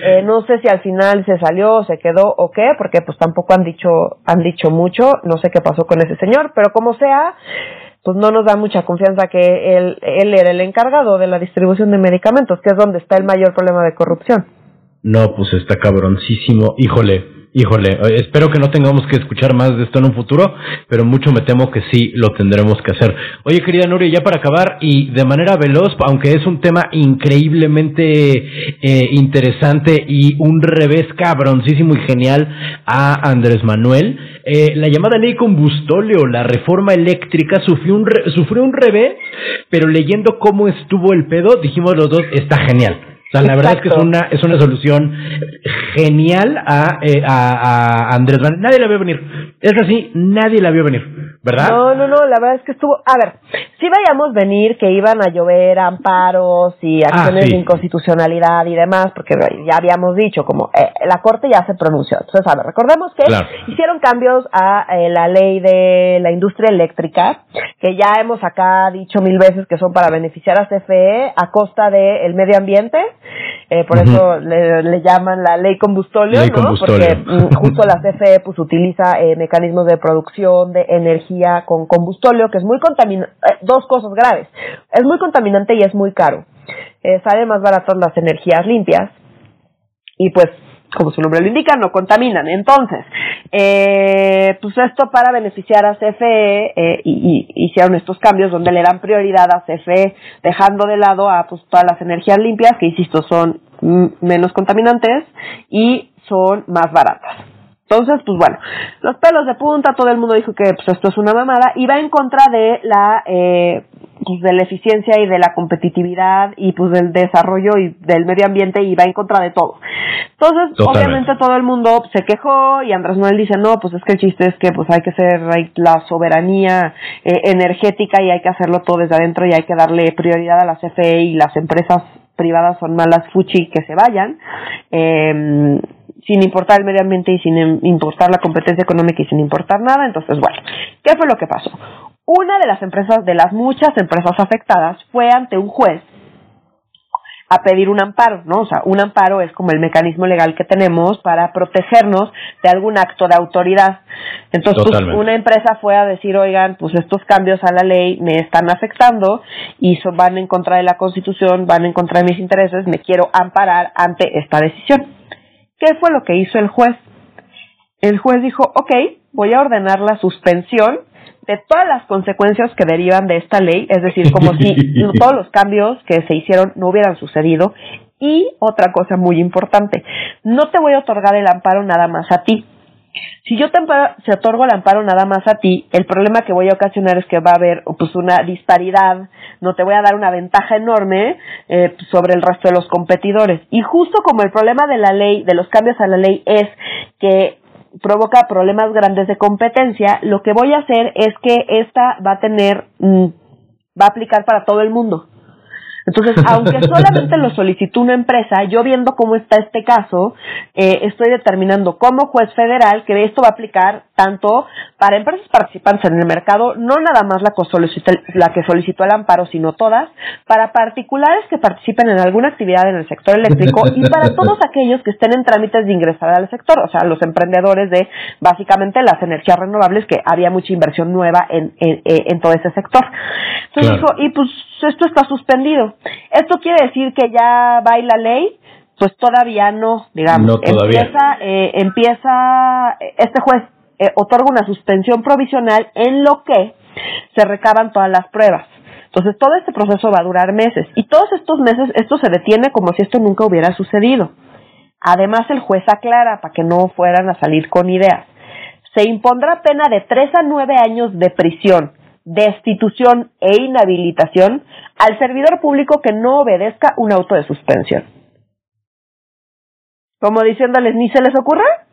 Eh, no sé si al final se salió, se quedó o qué, porque pues tampoco han dicho, han dicho mucho, no sé qué pasó con ese señor, pero como sea, pues no nos da mucha confianza que él, él era el encargado de la distribución de medicamentos, que es donde está el mayor problema de corrupción. No, pues está cabroncísimo. Híjole, Híjole, eh, espero que no tengamos que escuchar más de esto en un futuro, pero mucho me temo que sí lo tendremos que hacer. Oye, querida Nuria, ya para acabar y de manera veloz, aunque es un tema increíblemente eh, interesante y un revés cabroncísimo y genial a Andrés Manuel, eh, la llamada ley combustóleo, la reforma eléctrica, sufrió un, sufrió un revés, pero leyendo cómo estuvo el pedo, dijimos los dos, está genial la verdad es que es una, es una solución genial a, eh, a, a Andrés Manuel. Nadie la vio venir. Es así, nadie la vio venir. ¿verdad? No, no, no, la verdad es que estuvo, a ver, sí veíamos venir que iban a llover amparos y ah, acciones de inconstitucionalidad y demás, porque ya habíamos dicho, como eh, la Corte ya se pronunció. Entonces, a ver, recordemos que hicieron cambios a eh, la ley de la industria eléctrica, que ya hemos acá dicho mil veces que son para beneficiar a CFE a costa del medio ambiente, eh, por eso le, llaman la ley combustóleo, ¿no? Porque mm, justo la CFE pues utiliza mecanismos de producción de energía con combustóleo, que es muy contaminante, eh, dos cosas graves, es muy contaminante y es muy caro. Eh, sale más barato las energías limpias y pues como su nombre lo indica, no contaminan. Entonces, eh, pues esto para beneficiar a CFE eh, y, hicieron estos cambios donde le dan prioridad a CFE, dejando de lado a pues, todas las energías limpias, que insisto, son menos contaminantes y son más baratas. Entonces, pues bueno, los pelos de punta, todo el mundo dijo que pues, esto es una mamada y va en contra de la eh, pues, de la eficiencia y de la competitividad y pues del desarrollo y del medio ambiente y va en contra de todo. Entonces, obviamente todo el mundo se quejó y Andrés Manuel dice, no, pues es que el chiste es que pues hay que ser la soberanía eh, energética y hay que hacerlo todo desde adentro y hay que darle prioridad a la CFE y las empresas privadas son malas fuchi que se vayan. Eh, sin importar el medio ambiente y sin importar la competencia económica y sin importar nada. Entonces, bueno, ¿qué fue lo que pasó? Una de las empresas, de las muchas empresas afectadas, fue ante un juez a pedir un amparo, ¿no? O sea, un amparo es como el mecanismo legal que tenemos para protegernos de algún acto de autoridad. Entonces, pues, una empresa fue a decir, oigan, pues estos cambios a la ley me están afectando y van en contra de la Constitución, van en contra de mis intereses, me quiero amparar ante esta decisión. ¿Qué fue lo que hizo el juez? El juez dijo, ok, voy a ordenar la suspensión de todas las consecuencias que derivan de esta ley, es decir, como si todos los cambios que se hicieron no hubieran sucedido. Y otra cosa muy importante, no te voy a otorgar el amparo nada más a ti, si yo te, se otorgo el amparo nada más a ti, el problema que voy a ocasionar es que va a haber pues una disparidad, no te voy a dar una ventaja enorme eh, sobre el resto de los competidores. Y justo como el problema de la ley, de los cambios a la ley es que provoca problemas grandes de competencia, lo que voy a hacer es que esta va a tener, mm, va a aplicar para todo el mundo. Entonces, aunque solamente lo solicitó una empresa, yo viendo cómo está este caso, eh, estoy determinando como juez federal que esto va a aplicar tanto para empresas participantes en el mercado, no nada más la que, solicitó, la que solicitó el amparo, sino todas, para particulares que participen en alguna actividad en el sector eléctrico y para todos aquellos que estén en trámites de ingresar al sector, o sea, los emprendedores de básicamente las energías renovables, que había mucha inversión nueva en, en, en todo ese sector. Entonces dijo, y pues esto está suspendido. ¿Esto quiere decir que ya va la ley? Pues todavía no, digamos. Empieza, eh, empieza, este juez eh, otorga una suspensión provisional en lo que se recaban todas las pruebas. Entonces todo este proceso va a durar meses y todos estos meses esto se detiene como si esto nunca hubiera sucedido. Además el juez aclara para que no fueran a salir con ideas. Se impondrá pena de tres a nueve años de prisión destitución e inhabilitación al servidor público que no obedezca un auto de suspensión. Como diciéndoles, ni se les ocurra,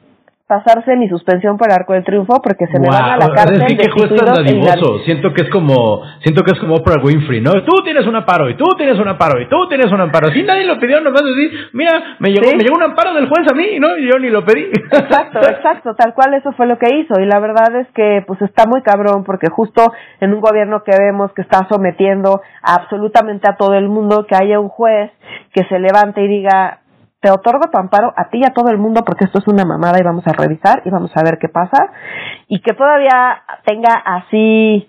pasarse mi suspensión por el arco del triunfo porque se me van a la cárcel. Es que, e Siento que es como, siento que es como Oprah Winfrey, ¿no? Tú tienes un amparo y tú tienes un amparo y tú tienes un amparo. Si nadie lo pidió, nomás decir, mira, me llegó, me llegó un amparo del juez a mí, ¿no? Y yo ni lo pedí. Exacto, exacto, tal cual eso fue lo que hizo. Y la verdad es que pues está muy cabrón porque justo en un gobierno que vemos que está sometiendo absolutamente a todo el mundo, que haya un juez que se levante y diga, te otorgo tu amparo a ti y a todo el mundo porque esto es una mamada y vamos a revisar y vamos a ver qué pasa. Y que todavía tenga así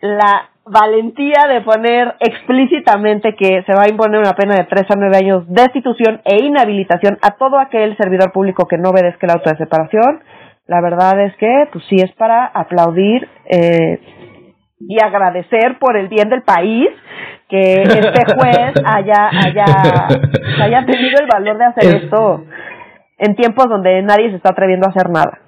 la valentía de poner explícitamente que se va a imponer una pena de tres a nueve años de destitución e inhabilitación a todo aquel servidor público que no obedezca el auto de separación. La verdad es que, pues sí, es para aplaudir eh, y agradecer por el bien del país que este juez haya, haya, haya tenido el valor de hacer esto en tiempos donde nadie se está atreviendo a hacer nada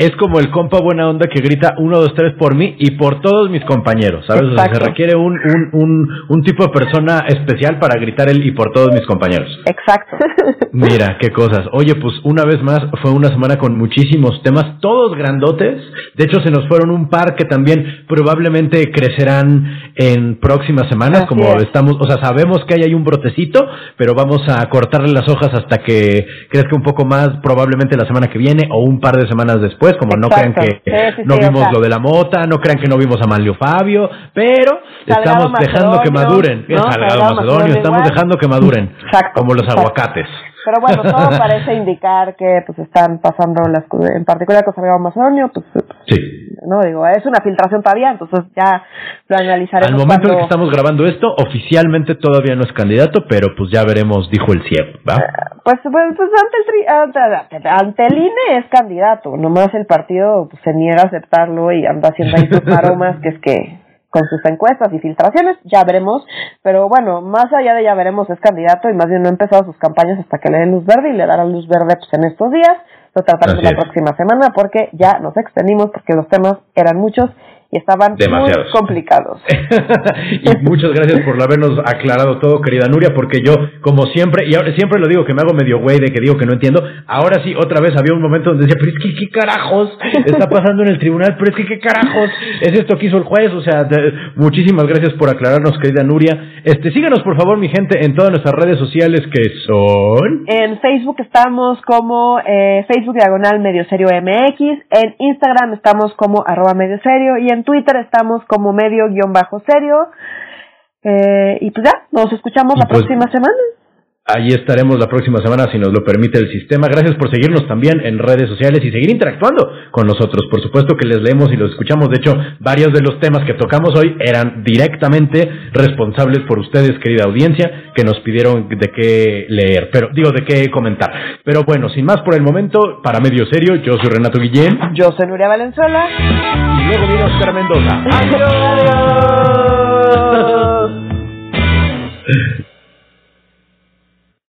es como el compa buena onda que grita uno, dos, tres por mí y por todos mis compañeros, ¿sabes? O sea, se requiere un, un, un, un, tipo de persona especial para gritar el y por todos mis compañeros. Exacto. Mira, qué cosas. Oye, pues una vez más fue una semana con muchísimos temas, todos grandotes. De hecho, se nos fueron un par que también probablemente crecerán en próximas semanas, como estamos, o sea, sabemos que hay ahí un brotecito, pero vamos a cortarle las hojas hasta que crezca un poco más, probablemente la semana que viene o un par de semanas después como no crean que no vimos lo de la mota, no crean que no vimos a Manlio Fabio, pero estamos dejando que maduren, estamos dejando que maduren, como los aguacates. Pero bueno, todo parece indicar que pues están pasando las en particular con Salgado Macedonio, pues sí. no digo, es una filtración todavía, entonces ya lo analizaremos. Al momento en que estamos grabando esto, oficialmente todavía no es candidato, pero pues ya veremos, dijo el ciego, ¿va? Eh, pues, pues, pues ante, el ante, el INE es candidato, nomás el partido pues, se niega a aceptarlo y anda haciendo ahí sus maromas, que es que con sus encuestas y filtraciones, ya veremos, pero bueno, más allá de ya veremos es candidato y más bien no ha empezado sus campañas hasta que le den luz verde y le darán luz verde pues, en estos días, lo trataremos la próxima semana porque ya nos extendimos porque los temas eran muchos y estaban muy complicados. y muchas gracias por habernos aclarado todo, querida Nuria, porque yo, como siempre, y ahora siempre lo digo que me hago medio güey de que digo que no entiendo, ahora sí, otra vez había un momento donde decía, pero es que qué carajos está pasando en el tribunal, pero es que qué carajos es esto que hizo el juez, o sea, muchísimas gracias por aclararnos, querida Nuria. Este, síganos por favor, mi gente, en todas nuestras redes sociales que son... En Facebook estamos como eh, Facebook Diagonal Medio Serio MX, en Instagram estamos como arroba medio serio y en Twitter estamos como medio guion bajo serio. Eh, y pues ya, nos escuchamos la pues próxima semana. Ahí estaremos la próxima semana si nos lo permite el sistema. Gracias por seguirnos también en redes sociales y seguir interactuando con nosotros. Por supuesto que les leemos y los escuchamos. De hecho, varios de los temas que tocamos hoy eran directamente responsables por ustedes, querida audiencia, que nos pidieron de qué leer, pero digo de qué comentar. Pero bueno, sin más por el momento, para medio serio, yo soy Renato Guillén. Yo soy Nuria Valenzuela. Y luego viene Oscar Mendoza. ¡Adiós!